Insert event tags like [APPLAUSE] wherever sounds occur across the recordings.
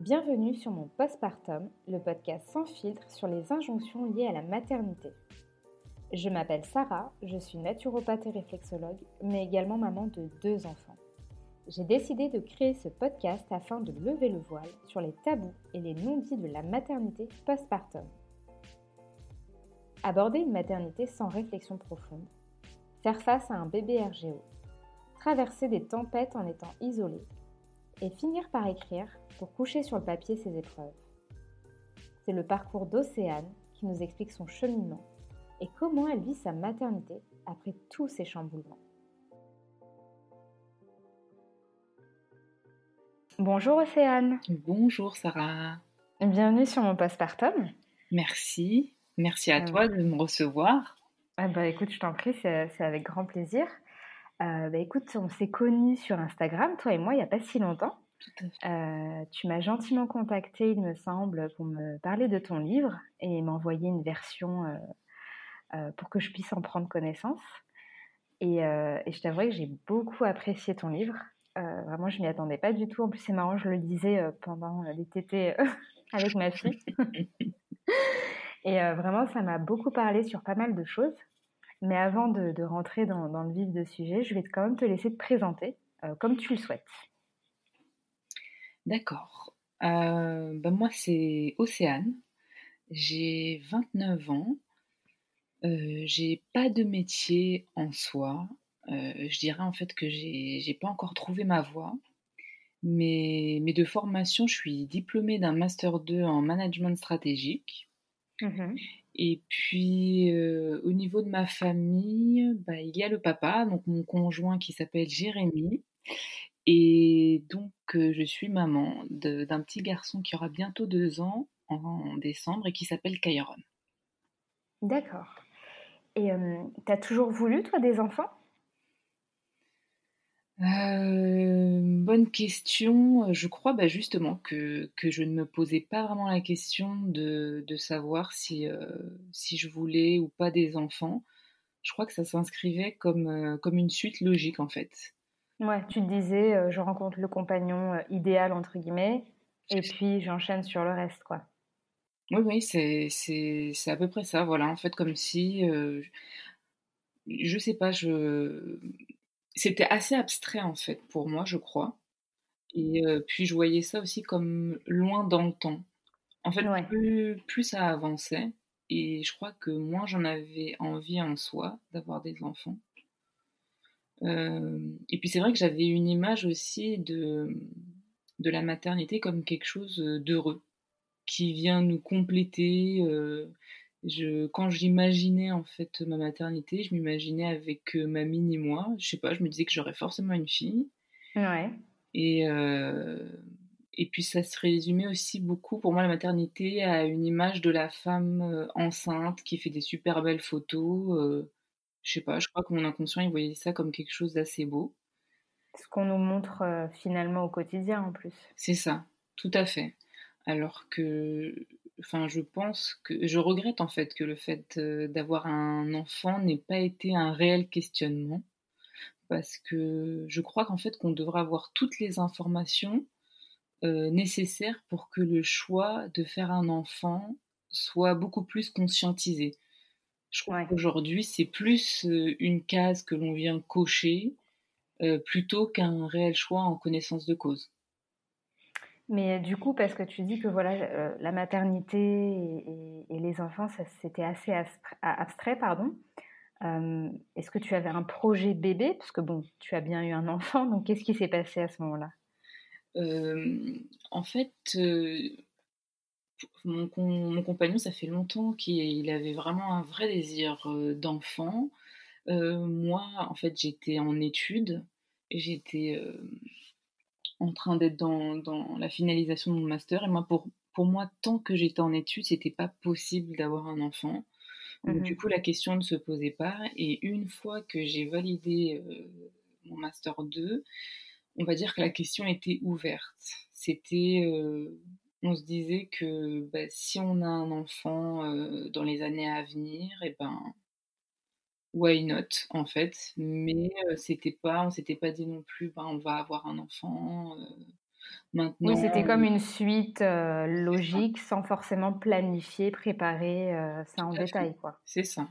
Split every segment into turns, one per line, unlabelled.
Bienvenue sur mon postpartum, le podcast sans filtre sur les injonctions liées à la maternité. Je m'appelle Sarah, je suis naturopathe et réflexologue, mais également maman de deux enfants. J'ai décidé de créer ce podcast afin de lever le voile sur les tabous et les non-dits de la maternité postpartum. Aborder une maternité sans réflexion profonde, faire face à un bébé RGO, traverser des tempêtes en étant isolé, et finir par écrire pour coucher sur le papier ses épreuves. C'est le parcours d'Océane qui nous explique son cheminement et comment elle vit sa maternité après tous ces chamboulements. Bonjour Océane.
Bonjour Sarah.
Bienvenue sur mon postpartum.
Merci. Merci à toi de me recevoir.
Ah bah écoute, je t'en prie, c'est avec grand plaisir. Euh, bah écoute, on s'est connus sur Instagram, toi et moi, il n'y a pas si longtemps. Euh, tu m'as gentiment contacté, il me semble, pour me parler de ton livre et m'envoyer une version euh, pour que je puisse en prendre connaissance. Et, et je t'avoue que j'ai beaucoup apprécié ton livre. vraiment, je m'y attendais pas du tout. En plus, c'est marrant, je le disais pendant les tétés [LAUGHS] avec ma fille. [LAUGHS] et vraiment, ça m'a beaucoup parlé sur pas mal de choses. Mais avant de, rentrer dans, le vif du sujet, je vais quand même te laisser te présenter euh, comme tu le souhaites.
D'accord. Euh, ben moi, c'est Océane. J'ai 29 ans. Euh, j'ai pas de métier en soi. je dirais en fait que j'ai pas encore trouvé ma voie. Mais, mais de formation, je suis diplômée d'un Master 2 en management stratégique. Mmh et puis, euh, au niveau de ma famille, bah, il y a le papa, donc mon conjoint qui s'appelle Jérémy. Et donc, euh, je suis maman d'un petit garçon qui aura bientôt deux ans en, décembre et qui s'appelle Kairon.
D'accord. Et euh, tu as toujours voulu, toi, des enfants?
Euh, bonne question. Je crois bah, justement que, que, je ne me posais pas vraiment la question de, de savoir si, euh, si je voulais ou pas des enfants. Je crois que ça s'inscrivait comme, euh, comme une suite logique en fait.
Ouais, tu te disais, je rencontre le compagnon idéal entre guillemets, et puis j'enchaîne sur le reste quoi.
Oui, oui, c'est à peu près ça. Voilà, en fait, comme si. je sais pas, je c'était assez abstrait en fait pour moi, je crois. Et puis je voyais ça aussi comme loin dans le temps. En fait, plus, ça avançait, et je crois que moins j'en avais envie en soi d'avoir des enfants. et puis c'est vrai que j'avais une image aussi de, de la maternité comme quelque chose d'heureux, qui vient nous compléter, je, quand j'imaginais en fait ma maternité, je m'imaginais avec euh, ma mini moi. Je sais pas, je me disais que j'aurais forcément une fille.
Ouais.
Et, euh, et puis ça se résumait aussi beaucoup pour moi la maternité à une image de la femme euh, enceinte qui fait des super belles photos. je sais pas, je crois que mon inconscient il voyait ça comme quelque chose d'assez beau.
Ce qu'on nous montre finalement au quotidien en plus.
C'est ça, tout à fait. Alors que enfin, je pense que je regrette en fait que le fait euh, d'avoir un enfant n'ait pas été un réel questionnement, parce que je crois qu'en fait qu'on devrait avoir toutes les informations euh, nécessaires pour que le choix de faire un enfant soit beaucoup plus conscientisé. Je crois qu'aujourd'hui c'est plus euh, une case que l'on vient cocher plutôt qu'un réel choix en connaissance de cause.
Mais du coup, parce que tu dis que voilà, euh, la maternité et, les enfants, c'était assez abstrait, pardon. Euh, est-ce que tu avais un projet bébé? Parce que bon, tu as bien eu un enfant, donc qu'est-ce qui s'est passé à ce moment-là?
Euh, En fait, mon, mon, compagnon, ça fait longtemps qu'il avait vraiment un vrai désir d'enfant. moi, en fait, j'étais en études. J'étais en train d'être dans, dans, la finalisation de mon master. Et moi, pour, pour moi, tant que j'étais en études, c'était pas possible d'avoir un enfant. Donc, du mmh coup, la question ne se posait pas. Et une fois que j'ai validé euh, mon master 2, on va dire que la question était ouverte. C'était, euh, on se disait que bah, si on a un enfant euh, dans les années à venir, et eh ben, why not en fait mais c'était pas on s'était pas dit non plus ben on va avoir un enfant Maintenant,
oui, c'était comme une suite logique, sans forcément planifier, préparer ça en détail, quoi.
C'est ça.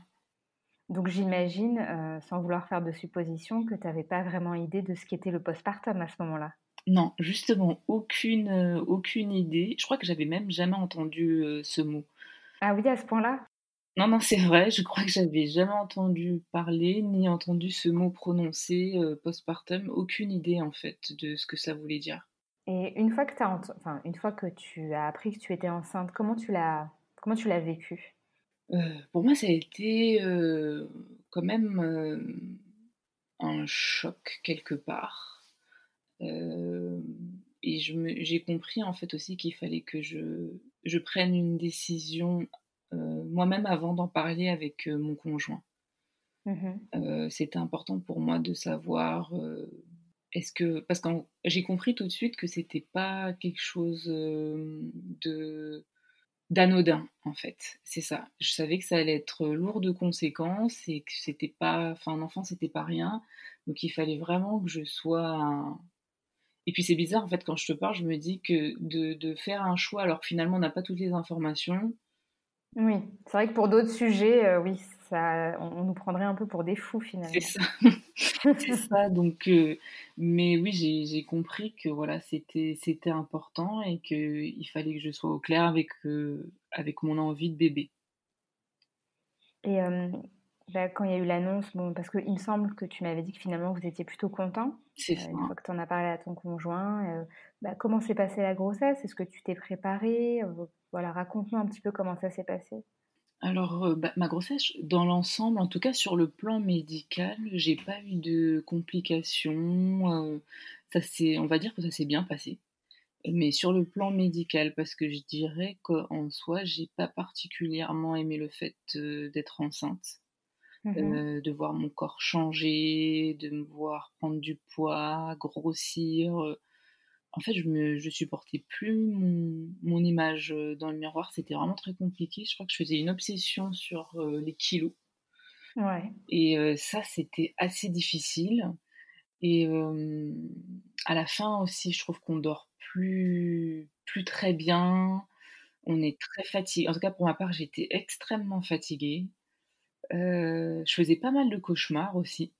Donc j'imagine, sans vouloir faire de suppositions, que tu n'avais pas vraiment idée de ce qu'était le postpartum à ce moment-là.
Non, justement, aucune, aucune idée. Je crois que j'avais même jamais entendu ce mot.
Ah oui, à ce point-là?
Non, non, c'est vrai, je crois que j'avais jamais entendu parler ni entendu ce mot prononcé postpartum, aucune idée en fait de ce que ça voulait dire.
Et une fois que, as enfin, une fois que tu as appris que tu étais enceinte, comment tu l'as, comment tu l'as vécu?
Pour moi, ça a été quand même un choc quelque part. et j'ai compris en fait aussi qu'il fallait que je, je prenne une décision euh, moi-même avant d'en parler avec euh, mon conjoint. Mmh euh, c'était important pour moi de savoir est-ce que parce que j'ai compris tout de suite que c'était pas quelque chose de d'anodin en fait. C'est ça. Je savais que ça allait être lourd de conséquences et que c'était pas enfin un enfant c'était pas rien. Donc il fallait vraiment que je sois et puis c'est bizarre en fait quand je te parle je me dis que de, de faire un choix alors que finalement on n'a pas toutes les informations
oui, c'est vrai que pour d'autres sujets, euh, oui, ça, on, nous prendrait un peu pour des fous finalement.
C'est ça, [LAUGHS] c'est ça. Donc, euh, mais oui, j'ai compris que voilà, c'était c'était important et qu'il fallait que je sois au clair avec euh, avec mon envie de bébé.
Et quand il y a eu l'annonce, bon, parce qu'il me semble que tu m'avais dit que finalement vous étiez plutôt content.
C'est ça.
Une fois que tu en as parlé à ton conjoint, bah, comment s'est passée la grossesse? Est-ce que tu t'es préparée? Voilà, raconte-nous un petit peu comment ça s'est passé.
Alors, euh, bah, ma grossesse, dans l'ensemble, en tout cas sur le plan médical, j'ai pas eu de complications. Euh, ça on va dire que ça s'est bien passé. Mais sur le plan médical, parce que je dirais qu'en soi, j'ai pas particulièrement aimé le fait euh, d'être enceinte, mmh de voir mon corps changer, de me voir prendre du poids, grossir en fait, je ne je supportais plus mon, image euh, dans le miroir. C'était vraiment très compliqué. Je crois que je faisais une obsession sur euh, les kilos.
Ouais.
Et euh, ça, c'était assez difficile. Et à la fin aussi, je trouve qu'on dort plus, plus très bien. On est très fatigué. En tout cas, pour ma part, j'étais extrêmement fatiguée. Je faisais pas mal de cauchemars aussi.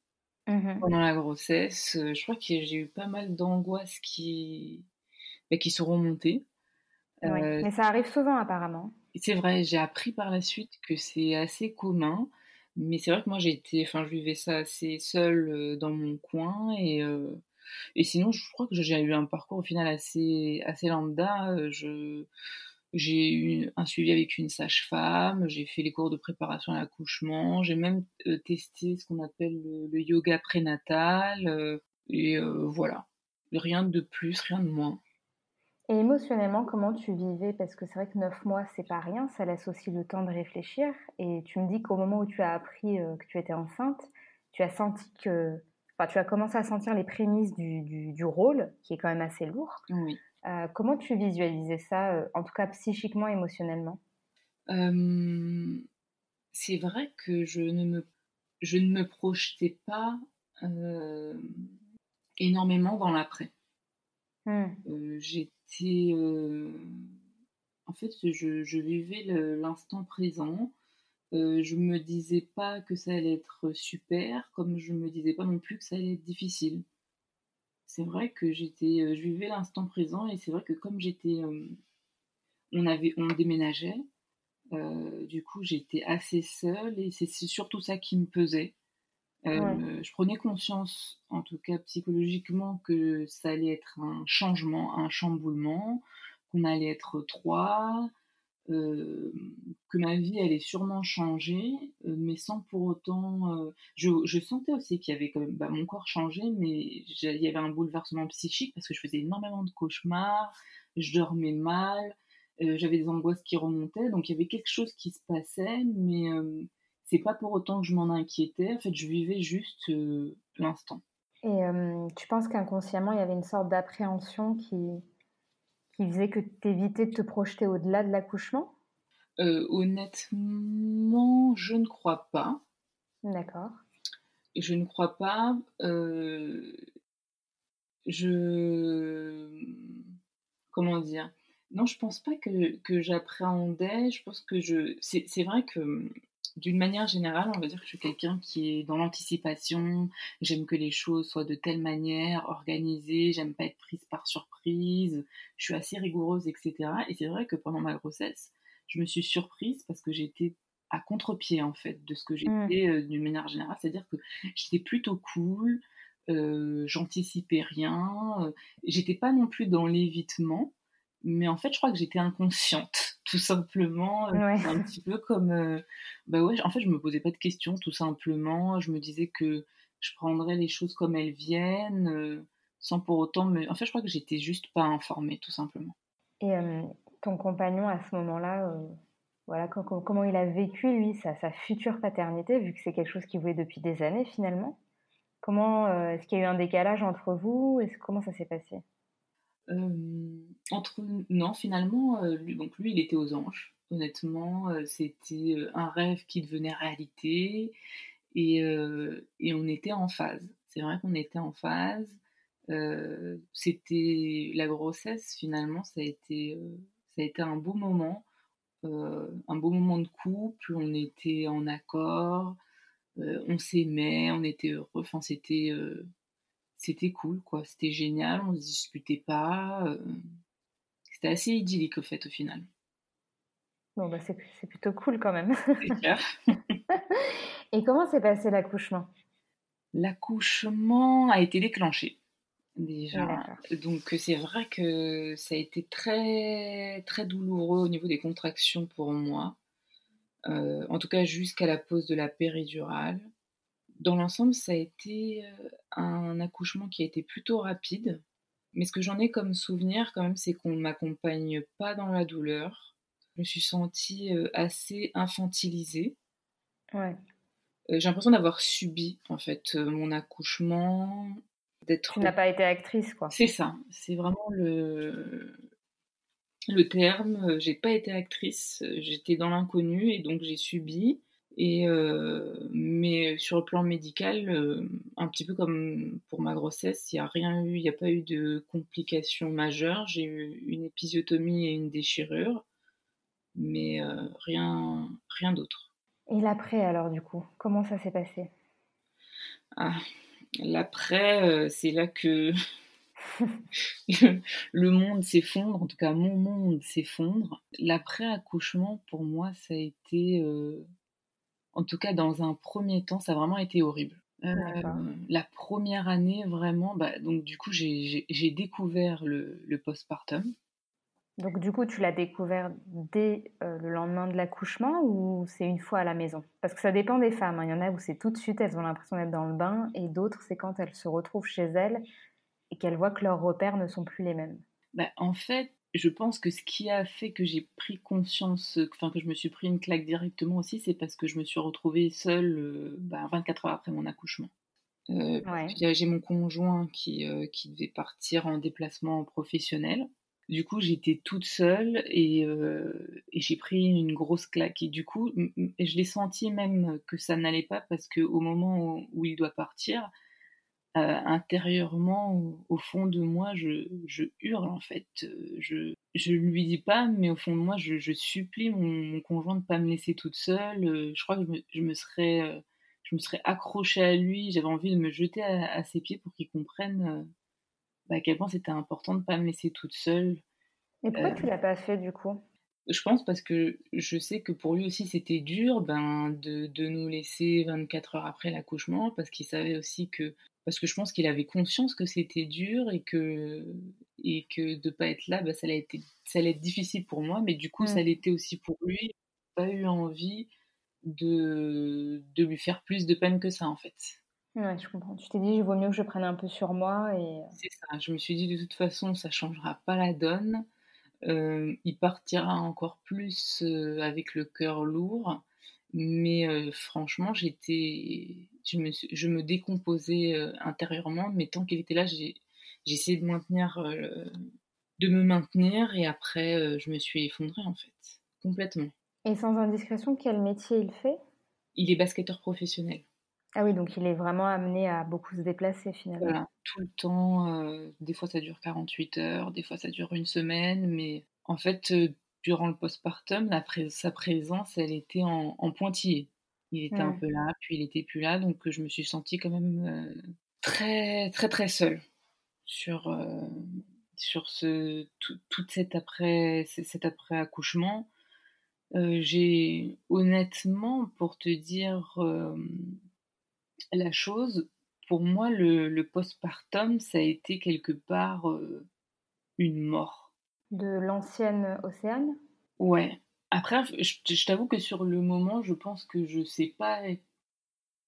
Mmh pendant la grossesse. Euh, je crois que j'ai eu pas mal d'angoisses qui, bah, qui sont remontées.
Euh, mais ça arrive souvent apparemment.
C'est vrai, j'ai appris par la suite que c'est assez commun, mais c'est vrai que moi j'ai enfin je vivais ça assez seule euh, dans mon coin et et sinon je crois que j'ai eu un parcours au final assez assez lambda. Je j'ai eu un suivi avec une sage-femme, j'ai fait les cours de préparation à l'accouchement, j'ai même euh, testé ce qu'on appelle le, yoga prénatal, euh, et euh, voilà. Rien de plus, rien de moins.
Et émotionnellement, comment tu vivais? Parce que c'est vrai que neuf mois, c'est pas rien, ça laisse aussi le temps de réfléchir. Et tu me dis qu'au moment où tu as appris que tu étais enceinte, tu as senti que. Enfin, tu as commencé à sentir les prémices du, du, du rôle, qui est quand même assez lourd.
Oui.
Euh, comment tu visualisais ça, euh, en tout cas psychiquement, émotionnellement?
C'est vrai que je ne me, je ne me projetais pas énormément dans l'après. Mmh. J'étais. En fait, je, je vivais l'instant présent. Je me disais pas que ça allait être super, comme je me disais pas non plus que ça allait être difficile c'est vrai que j'étais, euh, je vivais l'instant présent et c'est vrai que comme j'étais, euh, on avait, on déménageait, euh, du coup j'étais assez seule et c'est surtout ça qui me pesait. Je prenais conscience, en tout cas psychologiquement, que ça allait être un changement, un chamboulement, qu'on allait être trois, euh, que ma vie allait sûrement changer, euh, mais sans pour autant. Euh, je, sentais aussi qu'il y avait quand même. Bah, mon corps changeait, mais il y avait un bouleversement psychique parce que je faisais énormément de cauchemars, je dormais mal, j'avais des angoisses qui remontaient, donc il y avait quelque chose qui se passait, mais c'est pas pour autant que je m'en inquiétais. En fait, je vivais juste l'instant.
Et tu penses qu'inconsciemment, il y avait une sorte d'appréhension qui, qui faisait que tu évitais de te projeter au-delà de l'accouchement?
Euh, Honnêtement, je ne crois pas.
D'accord.
Je ne crois pas. Euh, je comment dire? Non, je pense pas que, que j'appréhendais. Je pense que je. C'est vrai que d'une manière générale, on va dire que je suis quelqu'un qui est dans l'anticipation. J'aime que les choses soient de telle manière, organisées. J'aime pas être prise par surprise. Je suis assez rigoureuse, etc. Et c'est vrai que pendant ma grossesse, je me suis surprise parce que j'étais à contre-pied en fait de ce que mmh. j'étais euh, d'une manière générale. C'est-à-dire que j'étais plutôt cool. Euh, j'anticipais rien. Euh, j'étais pas non plus dans l'évitement mais en fait, je crois que j'étais inconsciente, [LAUGHS] tout simplement. Euh, un petit peu comme. Euh, bah ouais, en fait, je me posais pas de questions, tout simplement. Je me disais que je prendrais les choses comme elles viennent, euh, sans pour autant me. En fait, je crois que j'étais juste pas informée, tout simplement.
Et ton compagnon, à ce moment-là, voilà, comment il a vécu, lui, sa, sa future paternité, vu que c'est quelque chose qu'il voulait depuis des années, finalement? Comment. Est-ce qu'il y a eu un décalage entre vous? Comment ça s'est passé?
Entre non, finalement, euh, lui, donc lui, il était aux anges. Honnêtement, euh, c'était un rêve qui devenait réalité et, et on était en phase. C'est vrai qu'on était en phase. c'était la grossesse finalement, ça a été, ça a été un beau moment, un beau moment de couple. On était en accord, on s'aimait, on était heureux. C'était c'était cool, quoi. C'était génial, on se disputait pas. Euh, c'était assez idyllique, au fait, au final.
Bon, bah, c'est plutôt cool quand même. [LAUGHS] [LAUGHS] Et comment s'est passé l'accouchement?
L'accouchement a été déclenché déjà. Donc c'est vrai que ça a été très très douloureux au niveau des contractions pour moi. Euh, en tout cas jusqu'à la pose de la péridurale dans l'ensemble, ça a été un accouchement qui a été plutôt rapide. Mais ce que j'en ai comme souvenir, quand même, c'est qu'on ne m'accompagne pas dans la douleur. Je me suis sentie assez infantilisée. Ouais. J'ai l'impression d'avoir subi, en fait, mon accouchement.
D'être... Tu n'as pas été actrice, quoi.
C'est ça. C'est vraiment le, le terme. J'ai pas été actrice. J'étais dans l'inconnu et donc j'ai subi. Et, euh, mais sur le plan médical, euh, un petit peu comme pour ma grossesse, il n'y a rien eu, il n'y a pas eu de complications majeures. J'ai eu une épisiotomie et une déchirure, mais euh, rien, rien d'autre.
Et l'après alors du coup, comment ça s'est passé?
Ah, L'après, c'est là que [LAUGHS] le monde s'effondre, en tout cas mon monde s'effondre. L'après-accouchement, pour moi, ça a été en tout cas, dans un premier temps, ça a vraiment été horrible. Euh, la première année, vraiment, bah, donc du coup, j'ai découvert le, postpartum.
Donc du coup, tu l'as découvert dès euh, le lendemain de l'accouchement ou c'est une fois à la maison? Parce que ça dépend des femmes. Hein. Il y en a où c'est tout de suite, elles ont l'impression d'être dans le bain, et d'autres, c'est quand elles se retrouvent chez elles et qu'elles voient que leurs repères ne sont plus les mêmes.
Bah, en fait, je pense que ce qui a fait que j'ai pris conscience, enfin que je me suis pris une claque directement aussi, c'est parce que je me suis retrouvée seule 24 euh, bah, heures après mon accouchement. Euh, j'ai mon conjoint qui, euh, qui devait partir en déplacement professionnel. Du coup, j'étais toute seule et, et j'ai pris une grosse claque. Et du coup, je l'ai senti même que ça n'allait pas parce qu'au moment où, il doit partir, euh, intérieurement, au, fond de moi, je, hurle en fait. Je, je lui dis pas, mais au fond de moi, je, supplie mon, conjoint de pas me laisser toute seule. Euh, je crois que je me, serais, euh, je me serais accrochée à lui. J'avais envie de me jeter à, ses pieds pour qu'il comprenne bah, à quel point c'était important de pas me laisser toute seule.
Et pourquoi tu l'as pas fait du coup?
Je pense parce que je sais que pour lui aussi c'était dur ben, de, de, nous laisser 24 heures après l'accouchement parce qu'il savait aussi que parce que je pense qu'il avait conscience que c'était dur et que et que de pas être là ben, ça allait être ça allait être difficile pour moi. Mais du coup ça mmh. l'était aussi pour lui. Pas eu envie de, de lui faire plus de peine que ça en fait.
Ouais je comprends. Tu t'es dit il vaut mieux que je prenne un peu sur moi et
c'est ça. Je me suis dit de toute façon ça changera pas la donne. euh, il partira encore plus euh, avec le cœur lourd. Mais euh, franchement, j'étais, je me, je me décomposais intérieurement. Mais tant qu'il était là, j'ai, essayé de maintenir, de me maintenir. Et après, je me suis effondrée en fait, complètement.
Et sans indiscrétion, quel métier il fait?
Il est basketteur professionnel.
Ah oui, donc il est vraiment amené à beaucoup se déplacer finalement.
Voilà, tout le temps. des fois ça dure 48 heures, des fois ça dure une semaine, mais en fait, durant le postpartum, sa présence, elle était en, en pointillé. Il était un peu là, puis il était plus là, donc je me suis sentie quand même très, très, très seule sur, sur ce, tout, toute cet après, cet après accouchement. j'ai honnêtement, pour te dire la chose, pour moi, le, le postpartum, ça a été quelque part une mort.
De l'ancienne Océane?
Ouais. Après, je, t'avoue que sur le moment, je pense que je sais pas.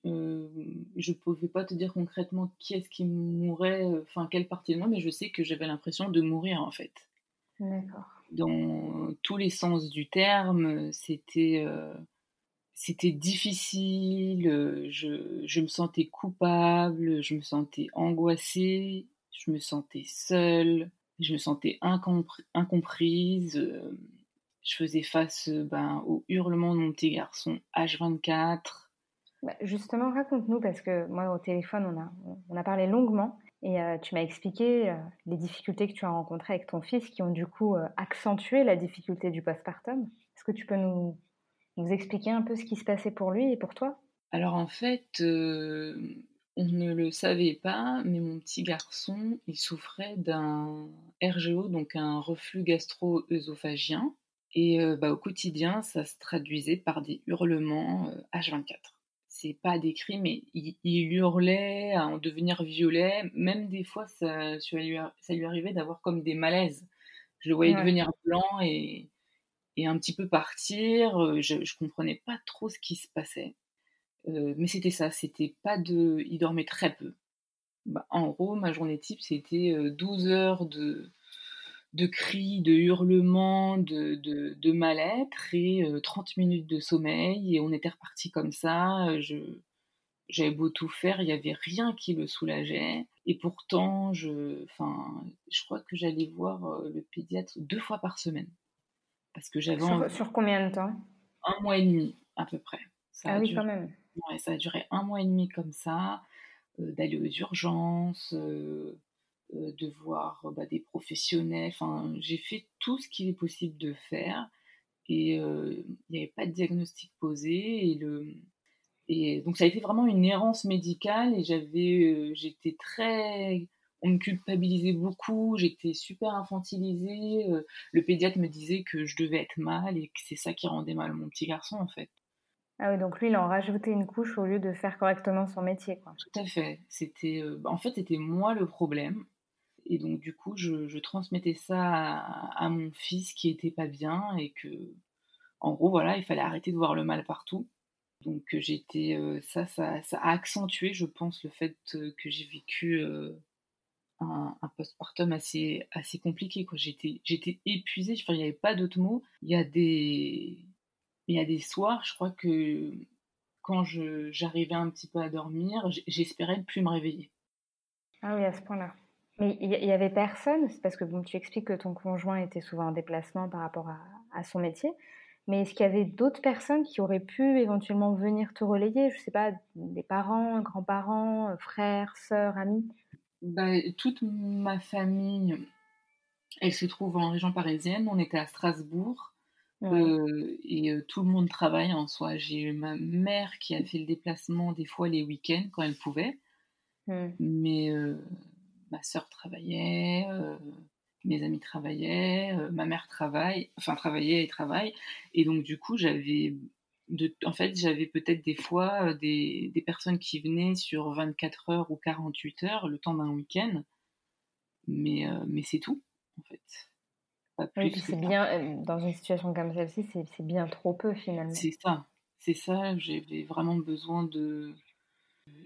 Euh, je pouvais pas te dire concrètement qui est-ce qui mourrait, enfin quelle partie de moi, mais je sais que j'avais l'impression de mourir en fait.
D'accord.
Dans tous les sens du terme, c'était c'était difficile, je, je, me sentais coupable, je me sentais angoissée, je me sentais seule, je me sentais incomprise je faisais face euh, ben, au hurlement de mon petit garçon H24.
Bah, justement, raconte-nous, parce que moi, au téléphone, on a, on a parlé longuement et euh, tu m'as expliqué euh, les difficultés que tu as rencontrées avec ton fils qui ont du coup accentué la difficulté du postpartum. Est-ce que tu peux nous, nous, expliquer un peu ce qui se passait pour lui et pour toi?
Alors en fait, on ne le savait pas, mais mon petit garçon, il souffrait d'un RGO, donc un reflux gastro-œsophagien. Et bah, au quotidien, ça se traduisait par des hurlements H24. C'est pas décrit, mais il, hurlait à en devenir violet. Même des fois, ça lui arrivait d'avoir comme des malaises. Je le voyais devenir blanc et, et, un petit peu partir. Je, je comprenais pas trop ce qui se passait. mais c'était ça, c'était pas de. Il dormait très peu. Bah, en gros, ma journée type, c'était 12 heures de, de cris, de hurlements, de, de, mal-être et 30 euh, minutes de sommeil. Et on était reparti comme ça. Euh, je, j'avais beau tout faire, il n'y avait rien qui le soulageait. Et pourtant, je, enfin, je crois que j'allais voir euh, le pédiatre deux fois par semaine. Parce que j'avais.
Sur, sur, combien de temps?
Un mois et demi, à peu près.
Ça ah oui, quand même.
Ouais, ça a duré un mois et demi comme ça, d'aller aux urgences, euh, de voir bah, des professionnels. Enfin, j'ai fait tout ce qu'il est possible de faire et euh, il n'y avait pas de diagnostic posé et le et donc ça a été vraiment une errance médicale et j'avais euh, j'étais très on me culpabilisait beaucoup, j'étais super infantilisée. le pédiatre me disait que je devais être mal et que c'est ça qui rendait mal mon petit garçon en fait.
Ah oui, donc lui, il en rajoutait une couche au lieu de faire correctement son métier. Quoi.
Tout à fait. C'était, en fait, c'était moi le problème. Et donc, du coup, je, transmettais ça à, mon fils qui était pas bien et que, en gros, voilà, il fallait arrêter de voir le mal partout. Donc, j'étais, euh, ça, ça, a accentué, je pense, le fait euh, que j'ai vécu euh, un, postpartum assez, assez compliqué. J'étais, épuisée, il n'y avait pas d'autres mots. Il y a des, y a des soirs, je crois que quand j'arrivais un petit peu à dormir, j'espérais ne plus me réveiller.
Ah oui, à ce point-là. Mais il y, avait personne, c'est parce que bon, tu expliques que ton conjoint était souvent en déplacement par rapport à, son métier, mais est-ce qu'il y avait d'autres personnes qui auraient pu éventuellement venir te relayer? Je ne sais pas, des parents, grands-parents, frères, sœurs, amis?
Bah, Toute ma famille, elle se trouve en région parisienne. On était à Strasbourg. Euh, et euh, tout le monde travaille en soi. J'ai eu ma mère qui a fait le déplacement des fois les week-ends quand elle pouvait. Mais euh, ma sœur travaillait, mes amis travaillaient, ma mère travaille, enfin travaillait et travaille. Et donc du coup, j'avais, en fait, j'avais peut-être des fois euh, des, des, personnes qui venaient sur 24 heures ou 48 heures, le temps d'un week-end. Mais, mais c'est tout, en fait.
Pas plus c'est bien, dans une situation comme celle-ci, c'est bien trop peu finalement.
C'est ça, c'est ça, j'avais vraiment besoin de,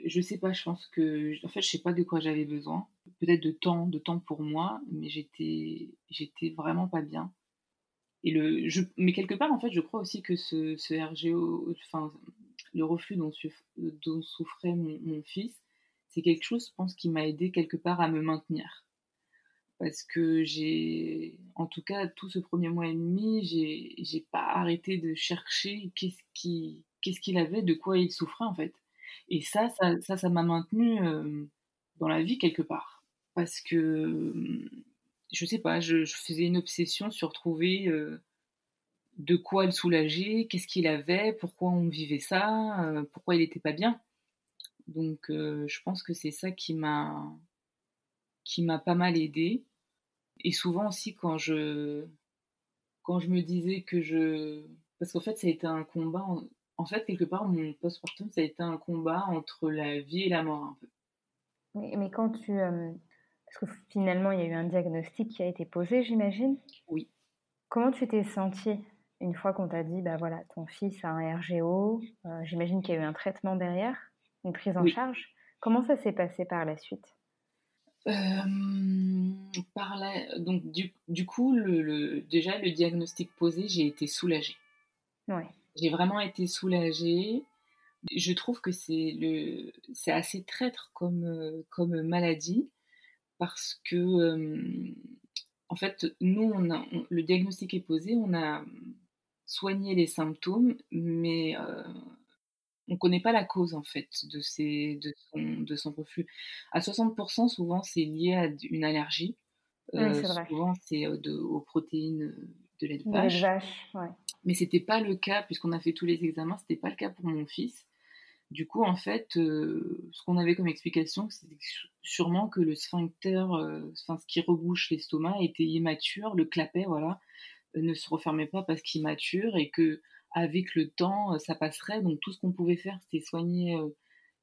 je sais pas, je pense que, en fait, je sais pas de quoi j'avais besoin. Peut-être de temps, de temps pour moi, mais j'étais, j'étais vraiment pas bien. Mais quelque part, en fait, je crois aussi que ce, RGO, le reflux dont, souffrait mon, fils, c'est quelque chose, je pense, qui m'a aidé quelque part à me maintenir. Parce que j'ai, en tout cas, tout ce premier mois et demi, j'ai, pas arrêté de chercher qu'est-ce qui, qu'est-ce qu'il avait, de quoi il souffrait, en fait Et ça, ça, ça, ça m'a maintenu dans la vie quelque part. Parce que, je sais pas, je, faisais une obsession sur trouver de quoi le soulager, qu'est-ce qu'il avait, pourquoi on vivait ça, pourquoi il n'était pas bien. Donc, je pense que c'est ça qui m'a qui m'a pas mal aidé. Et souvent aussi quand je quand je me disais que je parce qu'en fait ça a été un combat en, fait quelque part mon postpartum ça a été un combat entre la vie et la mort un peu.
Mais, quand tu euh, parce que finalement il y a eu un diagnostic qui a été posé j'imagine.
Oui.
Comment tu t'es sentie une fois qu'on t'a dit bah voilà ton fils a un RGO euh, j'imagine qu'il y a eu un traitement derrière une prise en charge comment ça s'est passé par la suite?
Euh, par donc du, du coup, le, déjà le diagnostic posé, j'ai été soulagée.
Ouais.
J'ai vraiment été soulagée. Je trouve que c'est le, assez traître comme euh, comme maladie parce que euh, en fait, nous, on a, le diagnostic est posé, on a soigné les symptômes, mais on ne connaît pas la cause en fait de, ces, de, son, de son reflux. À 60%, souvent, c'est lié à une allergie.
Euh,
souvent, c'est aux protéines de lait de vache.
vache ouais.
Mais c'était pas le cas, puisqu'on a fait tous les examens, c'était pas le cas pour mon fils. Du coup, en fait, ce qu'on avait comme explication, c'était sûrement que le sphincter, enfin, ce qui rebouche l'estomac, était immature, le clapet, voilà, ne se refermait pas parce qu'il mature et que avec le temps, euh, ça passerait. Donc tout ce qu'on pouvait faire, c'était soigner euh,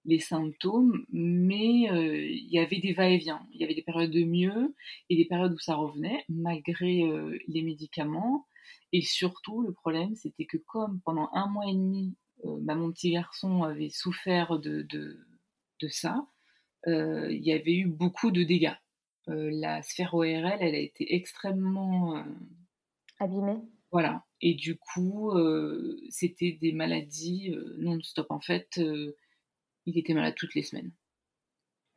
les symptômes, mais euh, il y avait des va-et-vient. Il y avait des périodes de mieux et des périodes où ça revenait, malgré les médicaments. Et surtout, le problème, c'était que comme pendant un mois et demi, bah, mon petit garçon avait souffert de, de, ça, il y avait eu beaucoup de dégâts. la sphère ORL, elle a été extrêmement...
abîmée.
Voilà. Et du coup, euh, c'était des maladies euh, non-stop. En fait, euh, il était malade toutes les semaines.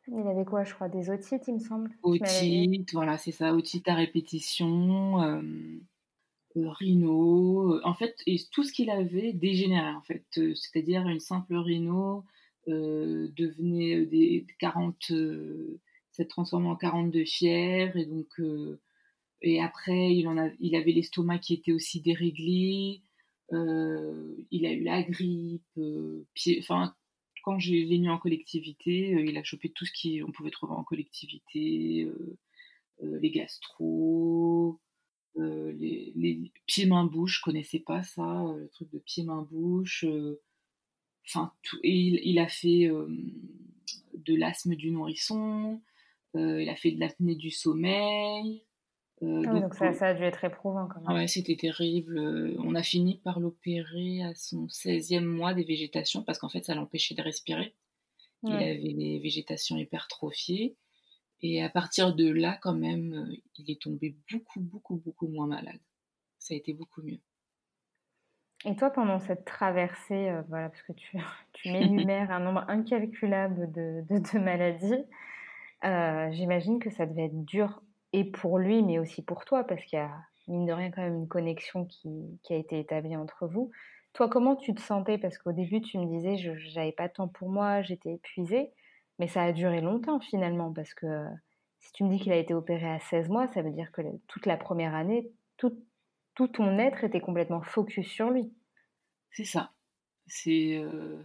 Il avait quoi, je crois, des otites, il me semble
Otites, voilà, c'est ça, otites à répétition, rhino. En fait, et tout ce qu'il avait dégénérait, en fait. C'est-à-dire une simple rhino devenait des 40, s'est transformé en 42 fièvres, et donc et après, il, en a, il avait l'estomac qui était aussi déréglé. Euh, il a eu la grippe. Euh, enfin, quand je l'ai mis en collectivité, euh, il a chopé tout ce qu'on pouvait trouver en collectivité. les gastro, les, les pieds-mains-bouche, je connaissais pas ça, le truc de pieds-mains-bouche. Enfin, tout. Et il, il a fait de l'asthme du nourrisson. il a fait de l'apnée du sommeil.
Euh, ah donc, ça, ça, a dû être éprouvant quand même.
Ah ouais, c'était terrible. Euh, on a fini par l'opérer à son 16e mois des végétations parce qu'en fait, ça l'empêchait de respirer. Il avait des végétations hypertrophiées. Et à partir de là, quand même, euh, il est tombé beaucoup, beaucoup, beaucoup moins malade. Ça a été beaucoup mieux.
Et toi, pendant cette traversée, voilà, parce que tu, [LAUGHS] tu [LAUGHS] m'énumères un nombre incalculable de, de, de maladies, j'imagine que ça devait être dur et pour lui, mais aussi pour toi, parce qu'il y a, mine de rien, quand même une connexion qui, qui, a été établie entre vous. Toi, comment tu te sentais? Parce qu'au début, tu me disais, je n'avais pas de temps pour moi, j'étais épuisée, mais ça a duré longtemps finalement, parce que si tu me dis qu'il a été opéré à 16 mois, ça veut dire que toute la première année, tout, ton être était complètement focus sur lui.
C'est ça. C'est euh,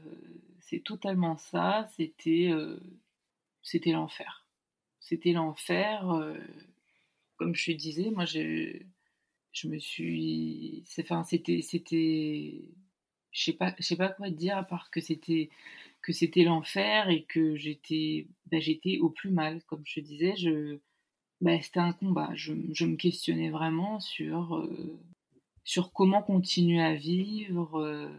totalement ça. C'était euh, c'était l'enfer. C'était l'enfer. Euh, comme je te disais, moi, je, me suis. Enfin, c'était. je sais sais pas quoi te dire à part que c'était que c'était l'enfer et que j'étais bah, j'étais au plus mal comme je te disais je bah, c'était un combat je, je, me questionnais vraiment sur euh, sur comment continuer à vivre euh,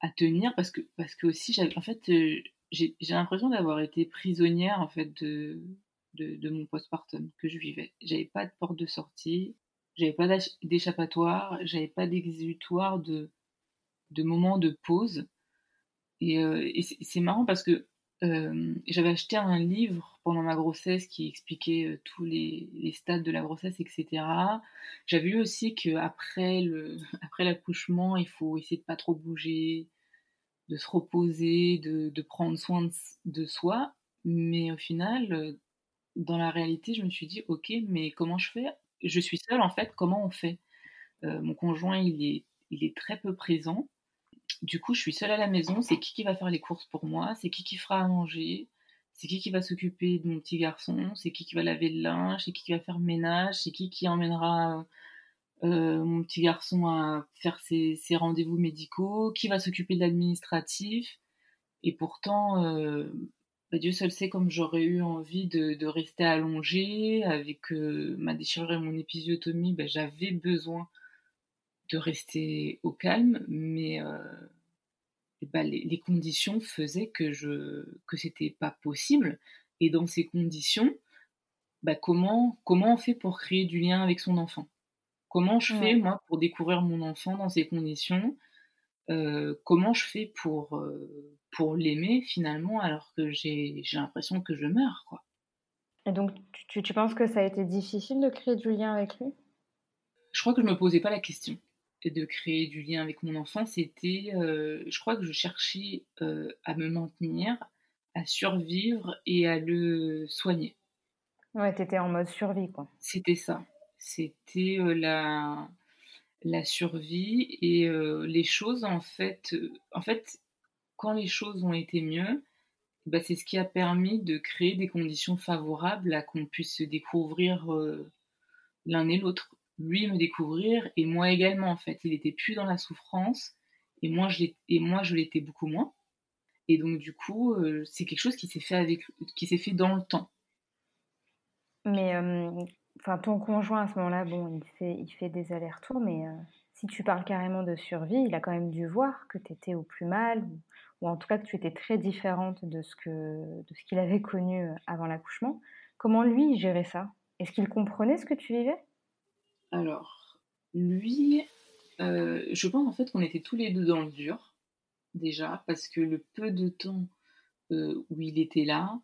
à tenir parce que parce que aussi en fait euh, j'ai l'impression d'avoir été prisonnière en fait de de, mon postpartum que je vivais. J'avais pas de porte de sortie, j'avais pas d'échappatoire, j'avais pas d'exutoire de, de moment de pause. Et, euh, c'est marrant parce que euh, j'avais acheté un livre pendant ma grossesse qui expliquait euh, tous les, stades de la grossesse, etc. J'avais lu aussi qu'après [LAUGHS] l'accouchement, il faut essayer de pas trop bouger, de se reposer, de, prendre soin de, soi. Mais au final, dans la réalité, je me suis dit, ok, mais comment je fais? Je suis seule en fait, comment on fait? Mon conjoint, il est très peu présent. Du coup, je suis seule à la maison. C'est qui qui va faire les courses pour moi? C'est qui qui fera à manger? C'est qui qui va s'occuper de mon petit garçon? C'est qui qui va laver le linge? C'est qui qui va faire le ménage? C'est qui qui emmènera euh, mon petit garçon à faire ses, rendez-vous médicaux? Qui va s'occuper de l'administratif? Et pourtant, euh, bah, Dieu seul sait comme j'aurais eu envie de, rester allongée avec euh, ma déchirure et mon épisiotomie. Bah, j'avais besoin de rester au calme, mais euh, bah, les, conditions faisaient que je que c'était pas possible. Et dans ces conditions, bah, comment comment on fait pour créer du lien avec son enfant? Comment je fais moi pour découvrir mon enfant dans ces conditions? Euh, Comment je fais pour euh, pour l'aimer finalement alors que j'ai l'impression que je meurs quoi?
Et donc tu, tu penses que ça a été difficile de créer du lien avec lui?
Je crois que je me posais pas la question de créer du lien avec mon enfant, c'était, euh, je crois que je cherchais euh, à me maintenir, à survivre et à le soigner.
Ouais, t'étais en mode survie, quoi.
C'était ça. C'était euh, la, la survie et les choses, en fait, en fait, quand les choses ont été mieux, bah, c'est ce qui a permis de créer des conditions favorables à qu'on puisse se découvrir l'un et l'autre lui me découvrir et moi également en fait. Il était plus dans la souffrance et moi je et moi je l'étais beaucoup moins. Et donc du coup, euh, c'est quelque chose qui s'est fait avec qui s'est fait dans le temps.
Mais euh, enfin ton conjoint à ce moment-là, bon, il fait il fait des allers-retours mais euh, si tu parles carrément de survie, il a quand même dû voir que tu étais au plus mal ou, en tout cas que tu étais très différente de ce que de ce qu'il avait connu avant l'accouchement. Comment lui gérait ça? Est-ce qu'il comprenait ce que tu vivais?
Alors, lui, euh, je pense en fait qu'on était tous les deux dans le dur, déjà, parce que le peu de temps euh, où il était là,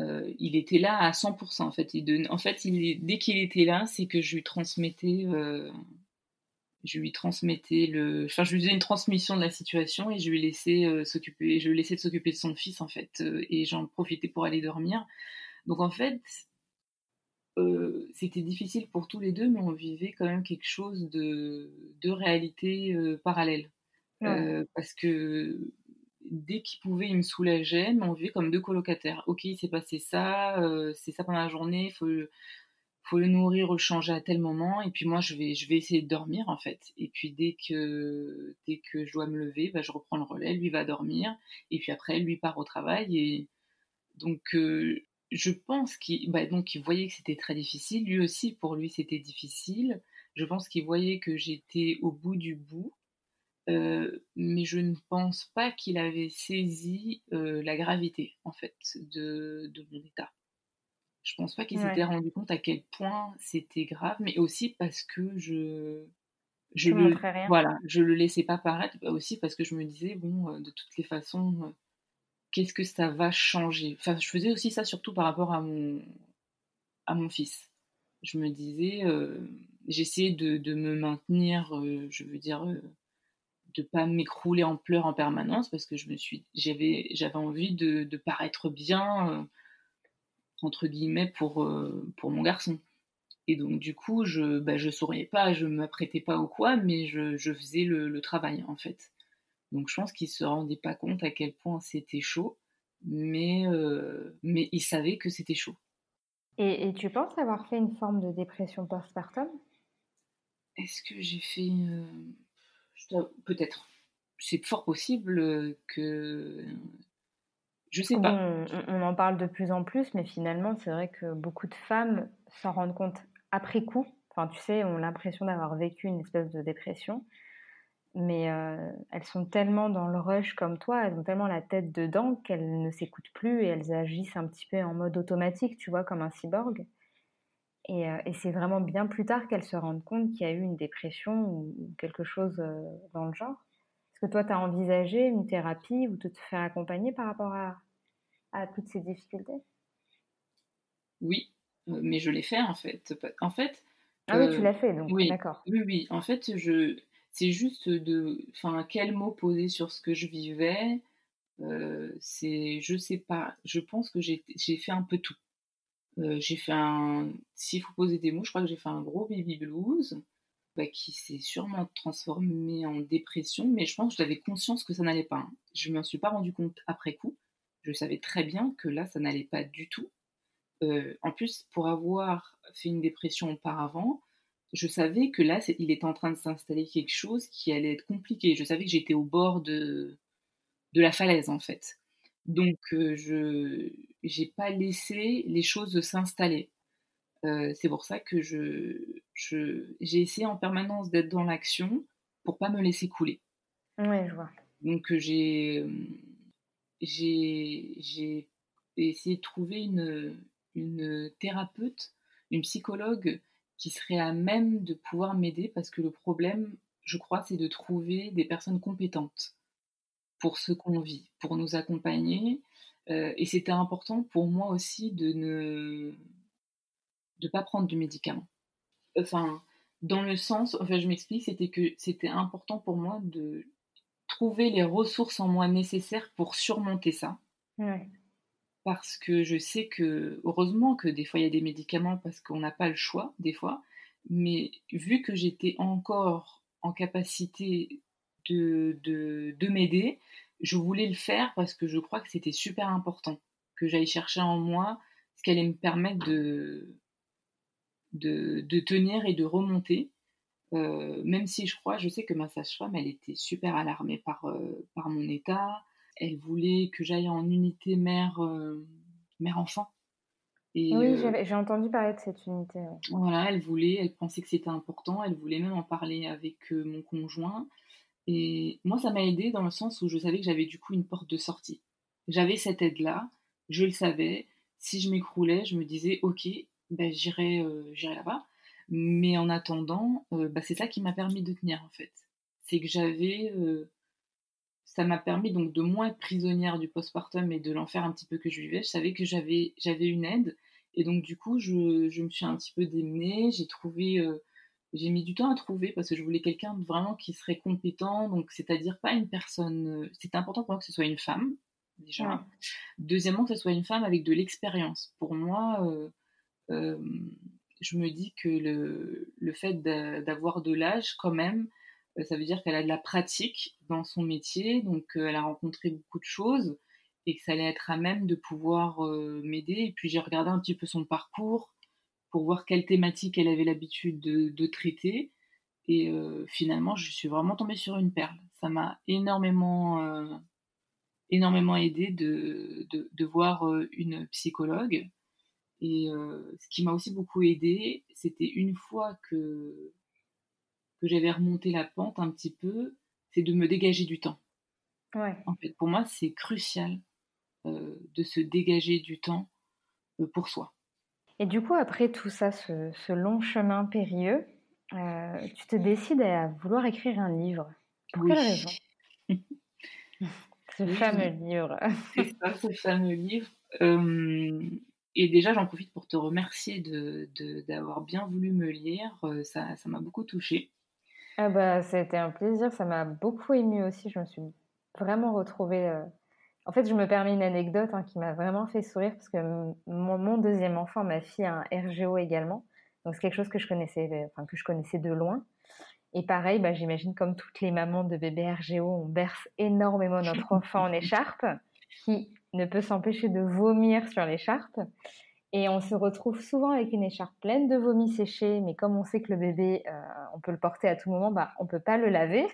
euh, il était là à 100%. En fait, en dès qu'il était là, c'est que je lui transmettais, je lui transmettais le, enfin, je lui faisais une transmission de la situation et je lui laissais s'occuper, je lui laissais s'occuper de son fils en fait, et j'en profitais pour aller dormir. Donc en fait, euh, c'était difficile pour tous les deux, mais on vivait quand même quelque chose de, de réalité euh, parallèle. Euh, parce que dès qu'il pouvait, il me soulageait, mais on vivait comme deux colocataires. Ok, il s'est passé ça, c'est ça pendant la journée, il faut, faut le nourrir, le changer à tel moment, et puis moi je vais, je vais essayer de dormir en fait. Et puis dès que, dès que je dois me lever, bah, je reprends le relais, lui va dormir, et puis après lui part au travail. Et donc je pense qu'il bah, donc il voyait que c'était très difficile. Lui aussi, pour lui, c'était difficile. Je pense qu'il voyait que j'étais au bout du bout. Euh, mais je ne pense pas qu'il avait saisi euh, la gravité, en fait, de, de, mon état. Je pense pas qu'il s'était rendu compte à quel point c'était grave, mais aussi parce que je je le, voilà, je le laissais pas paraître, aussi parce que je me disais bon, euh, de toutes les façons, qu'est-ce que ça va changer? Enfin, je faisais aussi ça surtout par rapport à mon, à mon fils. Je me disais, euh, j'essayais de, me maintenir, euh, je veux dire, euh, de pas m'écrouler en pleurs en permanence parce que je me suis, j'avais, j'avais envie de, de, paraître bien, entre guillemets, pour, pour mon garçon. Et donc, du coup, je bah, je souriais pas, je m'apprêtais pas ou quoi, mais je, je faisais le, le, travail, en fait. Donc je pense qu'il se rendait pas compte à quel point c'était chaud, mais, euh, mais il savait que c'était chaud.
Et, et, tu penses avoir fait une forme de dépression postpartum?
Est-ce que j'ai fait... Euh, peut-être. C'est fort possible que... Je sais pas.
On, on, en parle de plus en plus, mais finalement, c'est vrai que beaucoup de femmes s'en rendent compte après coup. Enfin, tu sais, ont l'impression d'avoir vécu une espèce de dépression mais euh, elles sont tellement dans le rush comme toi, elles ont tellement la tête dedans qu'elles ne s'écoutent plus et elles agissent un petit peu en mode automatique, tu vois, comme un cyborg. Et, euh, et c'est vraiment bien plus tard qu'elles se rendent compte qu'il y a eu une dépression ou, quelque chose euh, dans le genre. Est-ce que toi, tu as envisagé une thérapie ou de te faire accompagner par rapport à, à toutes ces difficultés?
Oui, mais je l'ai fait en fait. En fait.
Ah oui, tu l'as fait, donc
oui,
d'accord.
Oui, oui. En fait, je c'est juste de, enfin, quel mot poser sur ce que je vivais. Euh, c'est, je sais pas. Je pense que j'ai fait un peu tout. Euh, j'ai fait un, s'il faut poser des mots, je crois que j'ai fait un gros baby blues bah, qui s'est sûrement transformé en dépression, mais je pense que j'avais conscience que ça n'allait pas. Hein. Je m'en suis pas rendu compte après coup. Je savais très bien que là, ça n'allait pas du tout. Euh, en plus, pour avoir fait une dépression auparavant, je savais que là, il était en train de s'installer quelque chose qui allait être compliqué. Je savais que j'étais au bord de, de la falaise, en fait. Donc, euh, je n'ai pas laissé les choses s'installer. Euh, c'est pour ça que je, j'ai essayé en permanence d'être dans l'action pour pas me laisser couler.
Oui, je vois.
Donc, euh, j'ai, j'ai, j'ai essayé de trouver une, une thérapeute, une psychologue qui à même de pouvoir m'aider parce que le problème, je crois, c'est de trouver des personnes compétentes pour ce qu'on vit, pour nous accompagner. Euh, et c'était important pour moi aussi de ne de pas prendre de médicaments. Enfin, dans le sens, enfin je m'explique, c'était que c'était important pour moi de trouver les ressources en moi nécessaires pour surmonter ça. Parce que je sais que, heureusement que des fois il y a des médicaments parce qu'on n'a pas le choix, des fois, mais vu que j'étais encore en capacité de, de, de m'aider, je voulais le faire parce que je crois que c'était super important que j'aille chercher en moi ce qui allait me permettre de, de, de tenir et de remonter. Euh, même si je crois, je sais que ma sage-femme, elle était super alarmée par, euh, par mon état. Elle voulait que j'aille en unité mère, euh, mère-enfant.
oui, j'ai entendu parler de cette unité.
Voilà, elle voulait, elle pensait que c'était important. Elle voulait même en parler avec mon conjoint. Et moi, ça m'a aidé dans le sens où je savais que j'avais du coup une porte de sortie. J'avais cette aide-là, je le savais. Si je m'écroulais, je me disais, ok, ben, j'irai, euh, là-bas. Mais en attendant, euh, bah, c'est ça qui m'a permis de tenir en fait. C'est que j'avais, euh, ça m'a permis donc de moins être prisonnière du postpartum et de l'enfer un petit peu que je vivais. Je savais que j'avais, j'avais une aide et donc du coup, je, je me suis un petit peu démenée. J'ai trouvé j'ai mis du temps à trouver parce que je voulais quelqu'un vraiment qui serait compétent, donc c'est-à-dire pas une personne. C'était important pour moi que ce soit une femme, déjà. Deuxièmement, que ce soit une femme avec de l'expérience. Pour moi, euh, euh, je me dis que le, le fait d'avoir de l'âge, quand même, euh, ça veut dire qu'elle a de la pratique dans son métier, donc elle a rencontré beaucoup de choses et que ça allait être à même de pouvoir m'aider. Et puis j'ai regardé un petit peu son parcours pour voir quelle thématique elle avait l'habitude de, traiter. Et euh, finalement, je suis vraiment tombée sur une perle. Ça m'a énormément, euh, énormément aidé de, de, voir euh, une psychologue. Et ce qui m'a aussi beaucoup aidé, c'était une fois que, que j'avais remonté la pente un petit peu, c'est de me dégager du temps.
Ouais.
En fait, pour moi, c'est crucial de se dégager du temps pour soi.
Et du coup, après tout ça, ce, long chemin périlleux, euh, tu te décides à vouloir écrire un livre. Pour quelle raison [LAUGHS] Ce fameux livre.
C'est ça, ce fameux livre. Euh, et déjà, j'en profite pour te remercier d'avoir de, bien voulu me lire. Euh, ça m'a beaucoup touchée.
Ah bah, c'était un plaisir. Ça m'a beaucoup émue aussi. Je me suis vraiment retrouvée en fait, je me permets une anecdote hein, qui m'a vraiment fait sourire parce que mon, deuxième enfant, ma fille, a un RGO également. Donc, c'est quelque chose que je connaissais, enfin, que je connaissais de loin. Et pareil, bah, j'imagine comme toutes les mamans de bébés RGO, on berce énormément notre [LAUGHS] enfant en écharpe, qui ne peut s'empêcher de vomir sur l'écharpe. Et on se retrouve souvent avec une écharpe pleine de vomi séché, mais comme on sait que le bébé, euh, on peut le porter à tout moment, bah, on ne peut pas le laver.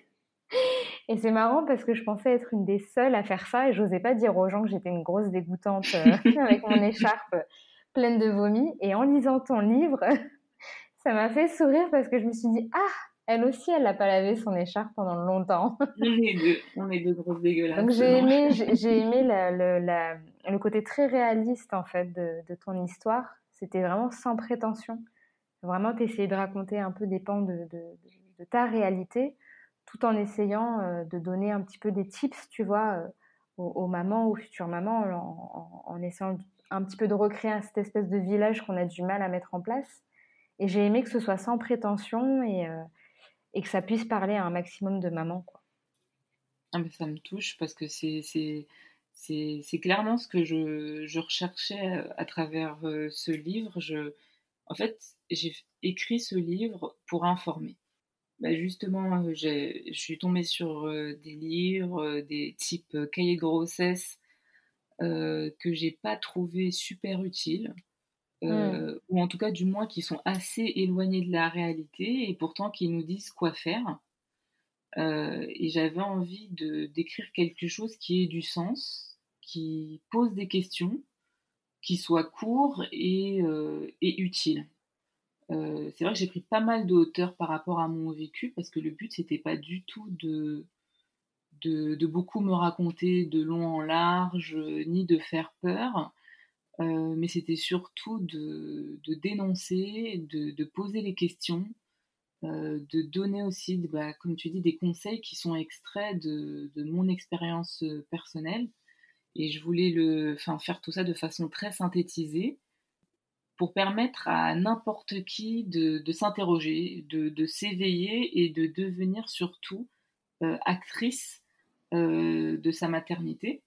Et c'est marrant parce que je pensais être une des seules à faire ça et j'osais pas dire aux gens que j'étais une grosse dégoûtante euh, [LAUGHS] avec mon écharpe pleine de vomi. Et en lisant ton livre, [LAUGHS] ça m'a fait sourire parce que je me suis dit ah elle aussi, elle n'a pas lavé son écharpe pendant longtemps. [LAUGHS]
on est deux, on est deux grosses dégueulasses.
Donc j'ai aimé, [LAUGHS] j'ai aimé le côté très réaliste en fait de, ton histoire. C'était vraiment sans prétention. Vraiment, t'essayais de raconter un peu des pans de, de ta réalité tout en essayant euh, de donner un petit peu des tips, tu vois, euh, aux, mamans, aux futures mamans, en, essayant un petit peu de recréer cette espèce de village qu'on a du mal à mettre en place. Et j'ai aimé que ce soit sans prétention et, euh, et que ça puisse parler à un maximum de mamans. Quoi.
Ah ça me touche parce que c'est, c'est, c'est, clairement ce que je, je recherchais à travers ce livre. Je, en fait, j'ai écrit ce livre pour informer. Bah justement, je suis tombée sur des livres, des types cahiers grossesse que j'ai pas trouvé super utiles. Mmh. ou en tout cas du moins qui sont assez éloignés de la réalité et pourtant qui nous disent quoi faire. et j'avais envie de d'écrire quelque chose qui ait du sens, qui pose des questions, qui soit court et, et utile. c'est vrai que j'ai pris pas mal de hauteur par rapport à mon vécu parce que le but c'était pas du tout de, de, de beaucoup me raconter de long en large ni de faire peur euh, mais c'était surtout de, dénoncer, de, poser les questions, euh, de donner aussi, bah, comme tu dis, des conseils qui sont extraits de, mon expérience euh, personnelle. Et je voulais faire tout ça de façon très synthétisée pour permettre à n'importe qui de, s'interroger, de, s'éveiller et de devenir surtout actrice de sa maternité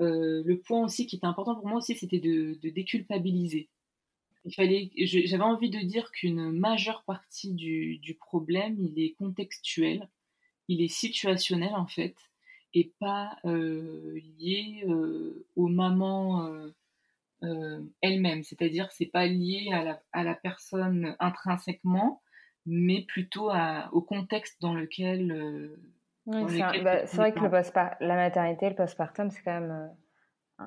euh, le point aussi qui était important pour moi aussi, c'était de, déculpabiliser. Il fallait, j'avais envie de dire qu'une majeure partie du, problème, il est contextuel, il est situationnel en fait, et pas euh, lié euh, aux mamans elles-mêmes. C'est-à-dire, c'est pas lié à la, personne intrinsèquement, mais plutôt au contexte dans lequel
bah, c'est vrai que le la maternité, le postpartum, c'est quand même, euh,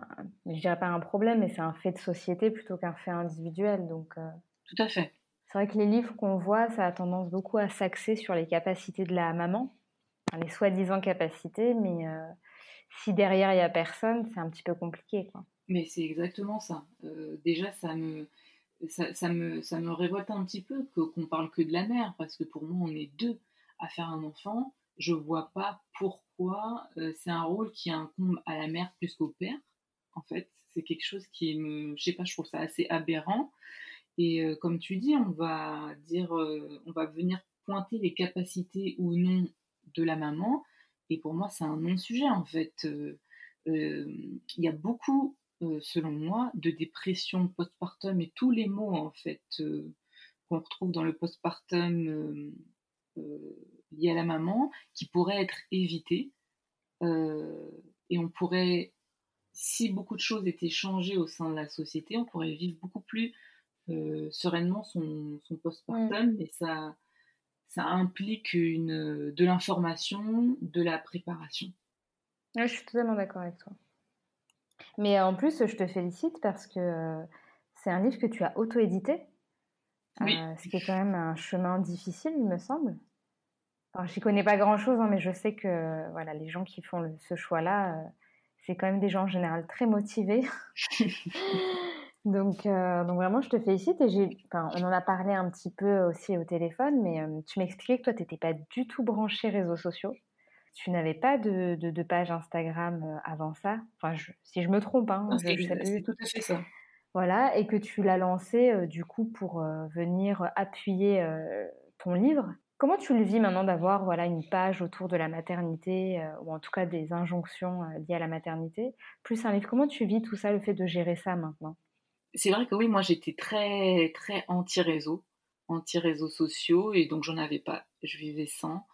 je dirais pas un problème, mais c'est un fait de société plutôt qu'un fait individuel. Donc, euh,
Tout à fait.
C'est vrai que les livres qu'on voit, ça a tendance beaucoup à s'axer sur les capacités de la maman, les soi-disant capacités, mais euh, si derrière il y a personne, c'est un petit peu compliqué. Quoi.
Mais c'est exactement ça. déjà, ça me, ça, ça, me, ça me révolte un petit peu qu'on parle que de la mère, parce que pour moi, on est deux à faire un enfant je vois pas pourquoi euh, c'est un rôle qui incombe à la mère plus qu'au père. En fait, c'est quelque chose qui me, je sais pas, je trouve ça assez aberrant. Et euh, comme tu dis, on va dire, euh, on va venir pointer les capacités ou non de la maman. Et pour moi, c'est un non-sujet en fait. Il y a beaucoup, selon moi, de dépression postpartum et tous les mots en fait qu'on retrouve dans le postpartum liées à la maman qui pourraient être évitées. Euh, et on pourrait, si beaucoup de choses étaient changées au sein de la société, on pourrait vivre beaucoup plus euh, sereinement son, son postpartum. Et ça, ça implique une, de l'information, de la préparation.
je suis totalement d'accord avec toi. Mais en plus, je te félicite parce que euh, c'est un livre que tu as auto-édité. Oui. ce qui est quand même un chemin difficile, il me semble. Je j'y connais pas grand-chose, hein, mais je sais que voilà, les gens qui font ce choix-là, euh, c'est quand même des gens en général très motivés. [LAUGHS] donc, euh, donc vraiment, je te félicite. Et j'ai, on en a parlé un petit peu aussi au téléphone, mais euh, tu m'expliquais que toi, tu n'étais pas du tout branché réseaux sociaux. Tu n'avais pas de, de, page Instagram avant ça. Enfin, si je me trompe, hein,
c'est tout à fait ça.
Voilà, et que tu l'as lancé du coup pour venir appuyer ton livre. Comment tu le vis maintenant d'avoir voilà, une page autour de la maternité, euh, ou en tout cas des injonctions euh, liées à la maternité, plus un livre? Comment tu vis tout ça, le fait de gérer ça maintenant?
C'est vrai que oui, moi j'étais très, très anti-réseau, anti-réseaux sociaux, et donc j'en avais pas, je vivais sans.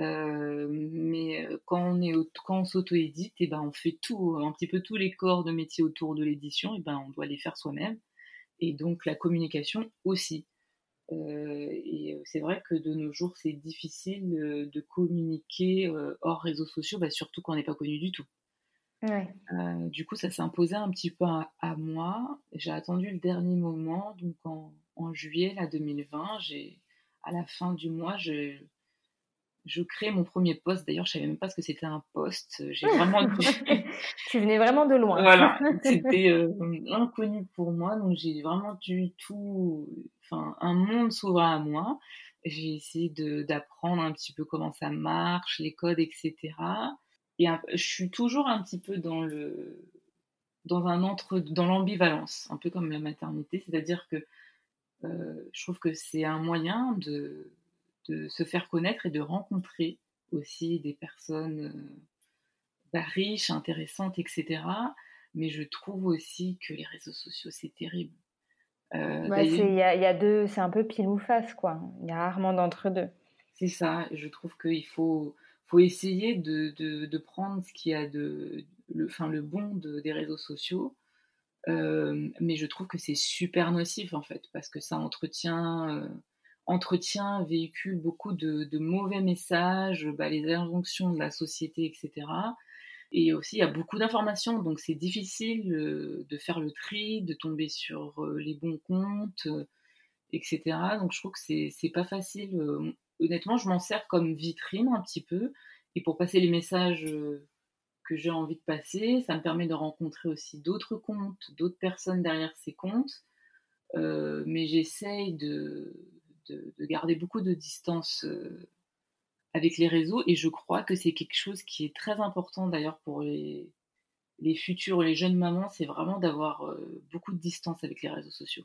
Euh, mais quand on, est quand on s'auto-édite, et eh ben on fait tout, un petit peu tous les corps de métier autour de l'édition, et ben on doit les faire soi-même. Et donc la communication aussi. Euh, et c'est vrai que de nos jours, c'est difficile de communiquer hors réseaux sociaux, bah, surtout quand on n'est pas connu du tout. du coup, ça s'est imposé un petit peu à, moi. J'ai attendu le dernier moment, donc en, en juillet là, 2020, j'ai, à la fin du mois, je, je crée mon premier poste. D'ailleurs, je savais même pas ce que c'était un poste. J'ai vraiment. [LAUGHS]
tu venais vraiment de loin.
Voilà, [LAUGHS] c'était inconnu pour moi, donc j'ai vraiment dû tout un monde s'ouvre à moi. J'ai essayé d'apprendre un petit peu comment ça marche, les codes, etc. Et je suis toujours un petit peu dans le dans un entre dans l'ambivalence, un peu comme la maternité, c'est-à-dire que euh, je trouve que c'est un moyen de se faire connaître et de rencontrer aussi des personnes bah, riches, intéressantes, etc. Mais je trouve aussi que les réseaux sociaux, c'est terrible.
Euh, il y, a deux, c'est un peu pile ou face, quoi. Il y a rarement d'entre deux.
C'est ça. Je trouve qu'il faut, faut essayer de, de, prendre ce qu'il y a de, le, enfin, le bon des réseaux sociaux. Euh, mais je trouve que c'est super nocif en fait parce que ça entretient, euh, entretient véhicule beaucoup de, de mauvais messages, bah, les injonctions de la société, etc. Et aussi, il y a beaucoup d'informations, donc c'est difficile euh, de faire le tri, de tomber sur euh, les bons comptes, euh, etc. Donc je trouve que c'est pas facile. Honnêtement, je m'en sers comme vitrine un petit peu, et pour passer les messages que j'ai envie de passer, ça me permet de rencontrer aussi d'autres comptes, d'autres personnes derrière ces comptes. mais j'essaye de, de, de, garder beaucoup de distance avec les réseaux et je crois que c'est quelque chose qui est très important d'ailleurs pour les, les futures, les jeunes mamans, c'est vraiment d'avoir euh, beaucoup de distance avec les réseaux sociaux.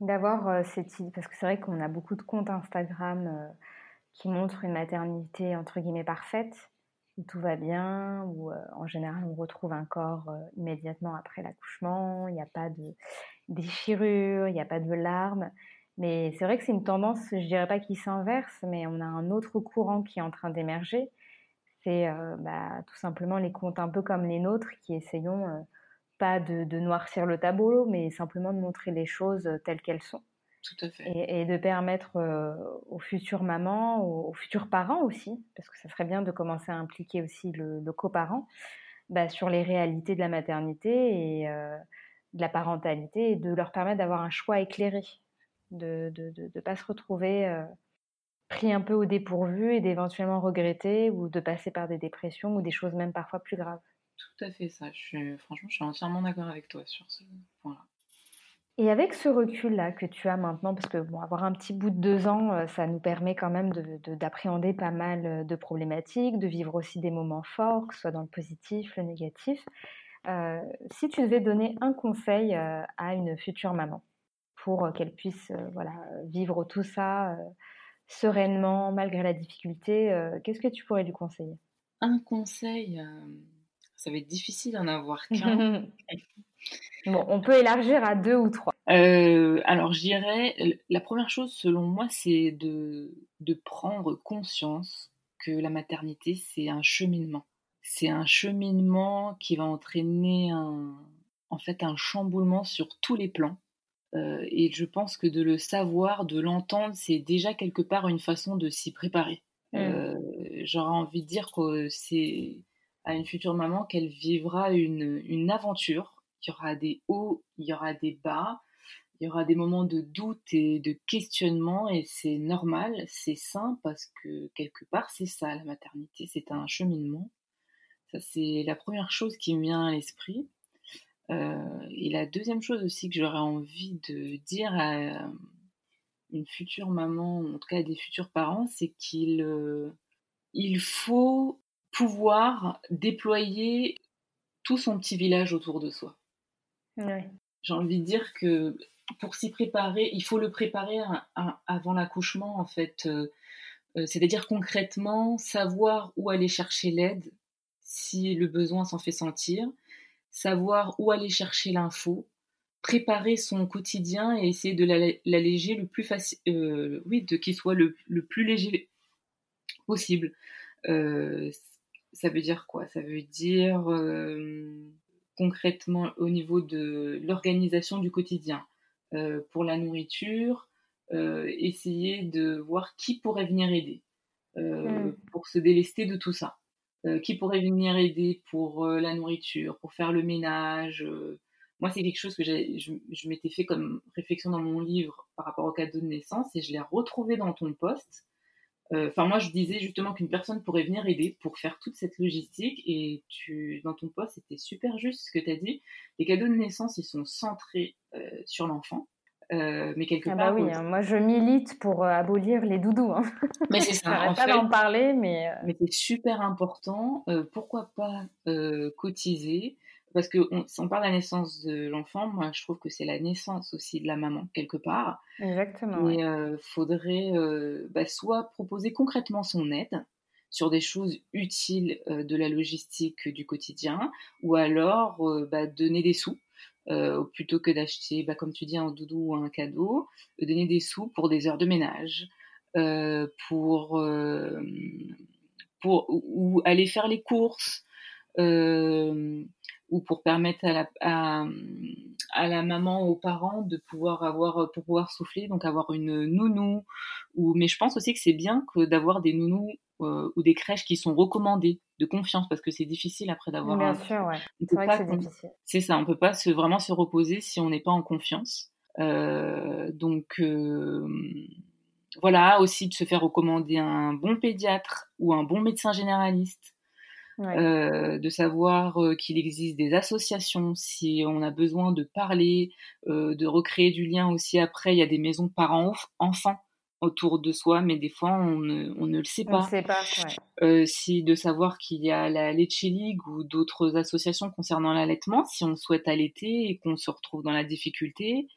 D'avoir euh, cette parce que c'est vrai qu'on a beaucoup de comptes Instagram euh, qui montrent une maternité entre guillemets parfaite, où tout va bien, où en général on retrouve un corps immédiatement après l'accouchement, il n'y a pas de déchirure, il n'y a pas de larmes. Mais c'est vrai que c'est une tendance, je dirais pas qui s'inverse, mais on a un autre courant qui est en train d'émerger. C'est euh, bah, tout simplement les comptes un peu comme les nôtres qui essayons euh, pas de, noircir le tableau, mais simplement de montrer les choses telles qu'elles sont.
Tout à fait.
Et, de permettre euh, aux futures mamans, aux, futurs parents aussi, parce que ça serait bien de commencer à impliquer aussi le, le coparent, bah, sur les réalités de la maternité et de la parentalité et de leur permettre d'avoir un choix éclairé de ne de, pas se retrouver euh, pris un peu au dépourvu et d'éventuellement regretter ou de passer par des dépressions ou des choses même parfois plus graves.
Tout à fait ça. Je suis, franchement, je suis entièrement d'accord avec toi sur ce point-là.
Et avec ce recul-là que tu as maintenant, parce que bon, avoir un petit bout de deux ans, euh, ça nous permet quand même d'appréhender pas mal euh, de problématiques, de vivre aussi des moments forts, que ce soit dans le positif, le négatif. si tu devais donner un conseil à une future maman, pour euh, qu'elle puisse euh, voilà, vivre tout ça euh, sereinement malgré la difficulté. Qu'est-ce que tu pourrais lui conseiller?
Un conseil, ça va être difficile d'en avoir qu'un. [LAUGHS] [LAUGHS]
bon, on peut élargir à deux ou trois.
alors, je dirais, la première chose, selon moi, c'est de, de prendre conscience que la maternité, c'est un cheminement. C'est un cheminement qui va entraîner un, en fait un chamboulement sur tous les plans. Euh, et je pense que de le savoir, de l'entendre, c'est déjà quelque part une façon de s'y préparer. Mmh. Euh, j'aurais envie de dire que c'est à une future maman qu'elle vivra une, une aventure. Il y aura des hauts, il y aura des bas, il y aura des moments de doute et de questionnement et c'est normal, c'est sain parce que quelque part c'est ça la maternité, c'est un cheminement. Ça c'est la première chose qui me vient à l'esprit. Euh, et la deuxième chose aussi que j'aurais envie de dire à une future maman, ou en tout cas à des futurs parents, c'est qu'il euh, il faut pouvoir déployer tout son petit village autour de soi. J'ai envie de dire que pour s'y préparer, il faut le préparer avant l'accouchement en fait. Euh, c'est-à-dire concrètement savoir où aller chercher l'aide si le besoin s'en fait sentir, savoir où aller chercher l'info, préparer son quotidien et essayer de l'alléger le plus facile, euh, oui, de qu'il soit le, plus léger possible. Euh, ça veut dire quoi? Ça veut dire euh, concrètement au niveau de l'organisation du quotidien. pour la nourriture, essayer de voir qui pourrait venir aider mmh. pour se délester de tout ça. Euh, qui pourrait venir aider pour euh, la nourriture, pour faire le ménage. Euh. moi, c'est quelque chose que je, m'étais fait comme réflexion dans mon livre par rapport au cadeau de naissance et je l'ai retrouvé dans ton poste. Enfin, moi, je disais justement qu'une personne pourrait venir aider pour faire toute cette logistique et tu, dans ton poste, c'était super juste ce que tu as dit. Les cadeaux de naissance, ils sont centrés sur l'enfant. Euh, mais quelque
ah
bah
oui, hein, moi je milite pour euh, abolir les doudous. Hein.
Mais c'est ça. [LAUGHS]
en pas d'en parler, mais.
Euh mais c'est super important. pourquoi pas cotiser? Parce que si on parle de la naissance de l'enfant, moi je trouve que c'est la naissance aussi de la maman quelque part.
Exactement.
Et il faudrait bah, soit proposer concrètement son aide sur des choses utiles de la logistique du quotidien, ou alors bah, donner des sous. Plutôt que d'acheter, bah, comme tu dis, un doudou ou un cadeau, donner des sous pour des heures de ménage, pour, pour ou aller faire les courses, ou pour permettre à la, à, la maman, aux parents de pouvoir avoir, pour pouvoir souffler, donc avoir une nounou. Ou, mais je pense aussi que c'est bien que d'avoir des nounous euh, ou des crèches qui sont recommandées de confiance parce que c'est difficile après d'avoir.
Bien sûr, ouais. C'est vrai que c'est difficile.
C'est ça, on peut pas se, vraiment se reposer si on n'est pas en confiance. Euh, donc euh, voilà, aussi de se faire recommander un bon pédiatre ou un bon médecin généraliste euh, de savoir euh, qu'il existe des associations, si on a besoin de parler, euh, de recréer du lien aussi après. Il y a des maisons parents-enfants autour de soi, mais des fois on ne, on ne le sait pas.
On sait pas
si de savoir qu'il y a la Leche League ou d'autres associations concernant l'allaitement, si on souhaite allaiter et qu'on se retrouve dans la difficulté,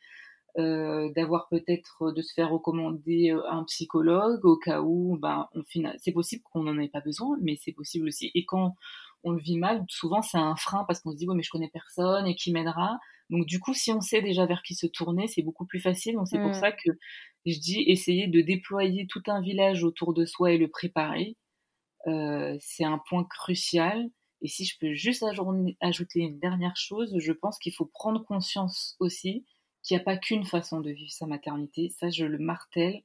euh, d'avoir peut-être de se faire recommander euh, un psychologue au cas où ben on c'est possible qu'on n'en ait pas besoin mais c'est possible aussi et quand on le vit mal souvent c'est un frein parce qu'on se dit mais je connais personne et qui m'aidera. Donc du coup si on sait déjà vers qui se tourner c'est beaucoup plus facile. Donc c'est pour mmh. ça que je dis essayer de déployer tout un village autour de soi et le préparer euh, c'est un point crucial. Et si je peux juste ajouter une dernière chose je pense qu'il faut prendre conscience aussi qu'il n'y a pas qu'une façon de vivre sa maternité, ça je le martèle,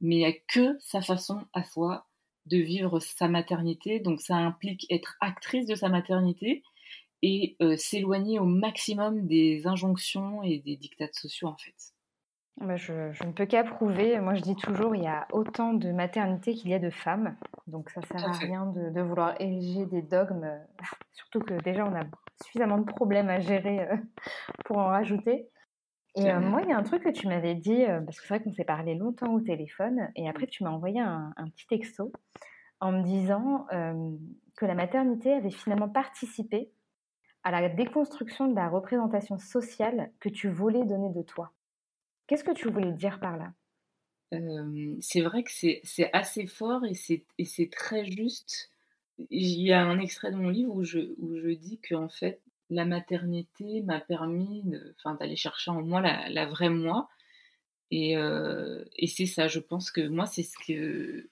mais il n'y a que sa façon à soi de vivre sa maternité, donc ça implique être actrice de sa maternité et euh, s'éloigner au maximum des injonctions et des dictats sociaux en fait.
Bah, je, ne peux qu'approuver. Moi, je dis toujours, il y a autant de maternité qu'il y a de femmes. Donc, ça sert à rien de, vouloir ériger des dogmes. Surtout que déjà, on a suffisamment de problèmes à gérer euh, pour en rajouter. Et euh, moi, il y a un truc que tu m'avais dit, euh, parce que c'est vrai qu'on s'est parlé longtemps au téléphone, et après tu m'as envoyé un, petit texto en me disant euh, que la maternité avait finalement participé à la déconstruction de la représentation sociale que tu voulais donner de toi. Qu'est-ce que tu voulais dire par là?
C'est vrai que c'est assez fort et c'est très juste. Il y a un extrait de mon livre où je, où je dis qu'en fait, la maternité m'a permis d'aller chercher en moi la, vraie moi. Euh, et, c'est ça, je pense que moi, c'est ce que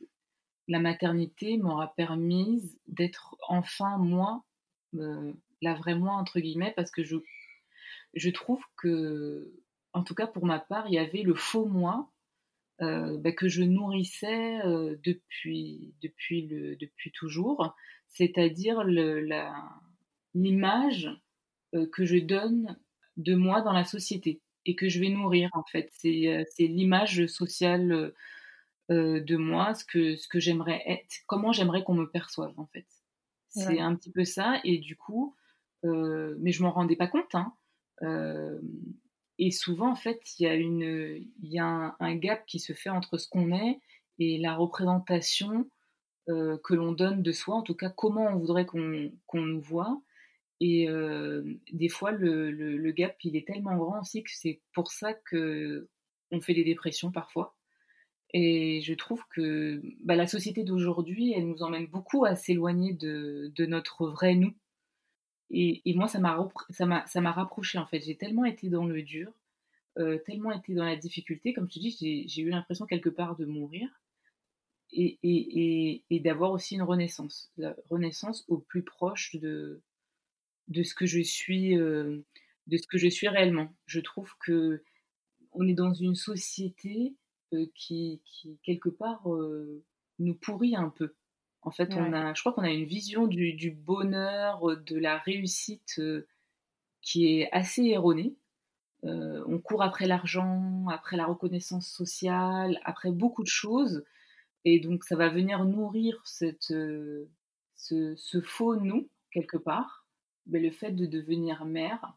la maternité m'aura permis d'être enfin moi, euh, la vraie moi, entre guillemets, parce que je, trouve que, en tout cas pour ma part, il y avait le faux moi euh, bah, que je nourrissais depuis, depuis, toujours, c'est-à-dire l'image que je donne de moi dans la société et que je vais nourrir en fait. C'est euh, l'image sociale euh, de moi, ce que, ce que j'aimerais être, comment j'aimerais qu'on me perçoive en fait. C'est un petit peu ça et du coup, mais je m'en rendais pas compte. Hein, et souvent en fait, il y a, une, y a un, gap qui se fait entre ce qu'on est et la représentation que l'on donne de soi, en tout cas comment on voudrait qu'on nous voit. Et des fois, le, gap, il est tellement grand aussi que c'est pour ça que on fait des dépressions parfois. Et je trouve que bah, la société d'aujourd'hui, elle nous emmène beaucoup à s'éloigner de, notre vrai nous. Et, moi, ça m'a rapproché en fait. J'ai tellement été dans le dur, tellement été dans la difficulté, comme te dis, j'ai eu l'impression quelque part de mourir et, et d'avoir aussi une renaissance, la renaissance au plus proche de, de ce que je suis, euh, de ce que je suis réellement. Je trouve que on est dans une société euh, qui, quelque part euh, nous pourrit un peu. En fait, on a, je crois qu'on a une vision du, bonheur, de la réussite qui est assez erronée. on court après l'argent, après la reconnaissance sociale, après beaucoup de choses. Et donc, ça va venir nourrir cette, ce faux nous, quelque part le fait de devenir mère,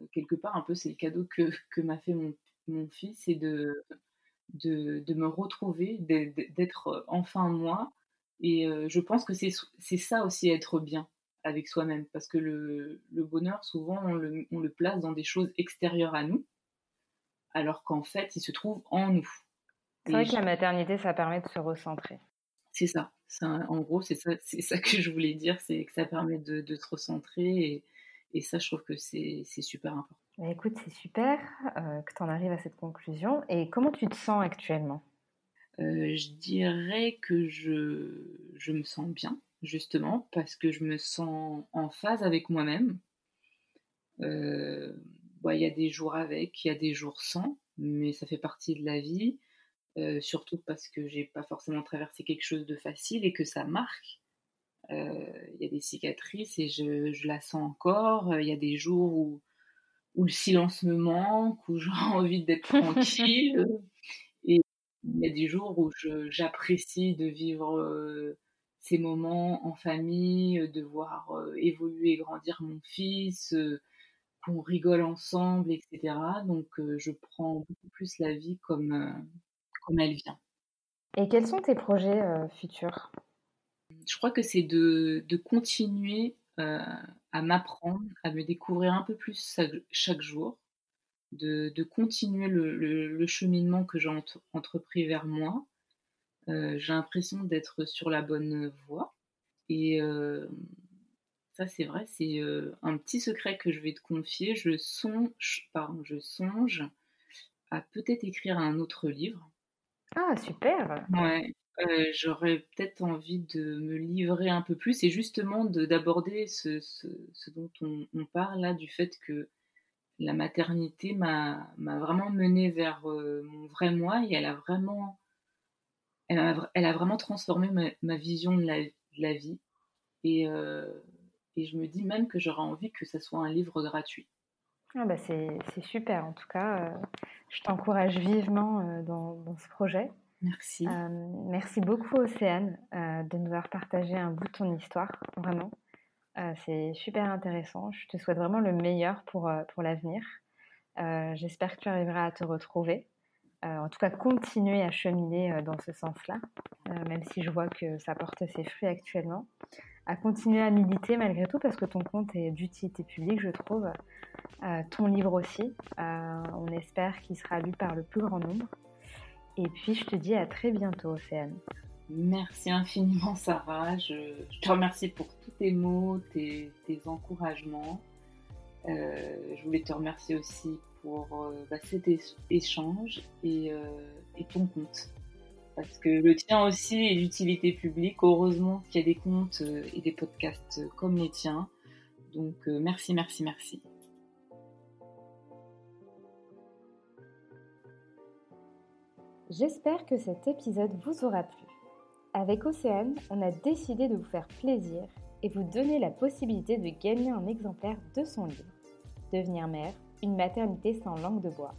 euh, quelque part, un peu, c'est le cadeau que, que m'a fait mon, mon, fils, et de, de, de me retrouver, d'être enfin moi. Et euh, je pense que c'est ça aussi, être bien. avec soi-même. Parce que le, bonheur, souvent, on le, place dans des choses extérieures à nous, alors qu'en fait, il se trouve en nous.
C'est vrai que la maternité, ça permet de se recentrer.
C'est ça. en gros, c'est ça, ça que je voulais dire, c'est que ça permet de, se recentrer. Et, ça, je trouve que c'est super important.
Bah, écoute, c'est super euh, que tu en arrives à cette conclusion. Et comment tu te sens actuellement?
Euh, Je dirais que je, je me sens bien justement, parce que je me sens en phase avec moi-même. Euh, il y a des jours avec, il y a des jours sans, mais ça fait partie de la vie, euh, surtout parce que j'ai pas forcément traversé quelque chose de facile et que ça marque. Euh, il y a des cicatrices et je, je la sens encore. Il y a des jours où, où le silence me manque, où [LAUGHS] j'ai envie d'être tranquille. et il y a des jours où j'apprécie de vivre ces moments en famille, euh, de voir euh, évoluer et grandir mon fils, euh, qu'on rigole ensemble, etc. Donc je prends beaucoup plus la vie comme, comme elle vient.
Et quels sont tes projets futurs?
Je crois que c'est de, de continuer à m'apprendre, à me découvrir un peu plus chaque, jour, de, de continuer le, le, cheminement que j'ai entrepris vers moi, euh, j'ai l'impression d'être sur la bonne voie. Et euh, ça, c'est vrai, c'est euh, un petit secret que je vais te confier. Je songe, pardon, je songe à peut-être écrire un autre livre.
Ah, super
Ouais, j'aurais peut-être envie de me livrer un peu plus et justement d'aborder ce, dont on, parle là, du fait que la maternité m'a vraiment menée vers mon vrai moi et elle a vraiment elle a, vraiment transformé ma, vision de la, vie. Euh, et, je me dis même que j'aurais envie que ça soit un livre gratuit.
Ah bah c'est super, en tout cas, euh, je t'encourage vivement euh, dans, ce projet.
Merci.
merci beaucoup Océane de nous avoir partagé un bout de ton histoire, vraiment. c'est super intéressant. Je te souhaite vraiment le meilleur pour, pour l'avenir. J'espère que tu arriveras à te retrouver. Euh, en tout cas continuer à cheminer euh, dans ce sens-là, euh, même si je vois que ça porte ses fruits actuellement, à continuer à militer malgré tout parce que ton compte est d'utilité publique, je trouve, ton livre aussi. on espère qu'il sera lu par le plus grand nombre. Et puis je te dis à très bientôt, Océane.
Merci infiniment, Sarah. Je, te remercie pour tous tes mots, tes, encouragements. je voulais te remercier aussi pour euh, bah, cet échange euh, et, ton compte. Parce que le tien aussi est d'utilité publique. Heureusement qu'il y a des comptes euh, et des podcasts comme les tiens. Donc merci, merci, merci.
J'espère que cet épisode vous aura plu. Avec Océane, on a décidé de vous faire plaisir et vous donner la possibilité de gagner un exemplaire de son livre, Devenir mère, une maternité sans langue de bois,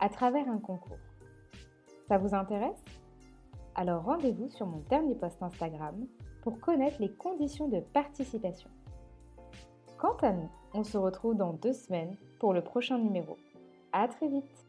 à travers un concours. Ça vous intéresse? Alors rendez-vous sur mon dernier post Instagram pour connaître les conditions de participation. Quant à nous, on se retrouve dans deux semaines pour le prochain numéro. À très vite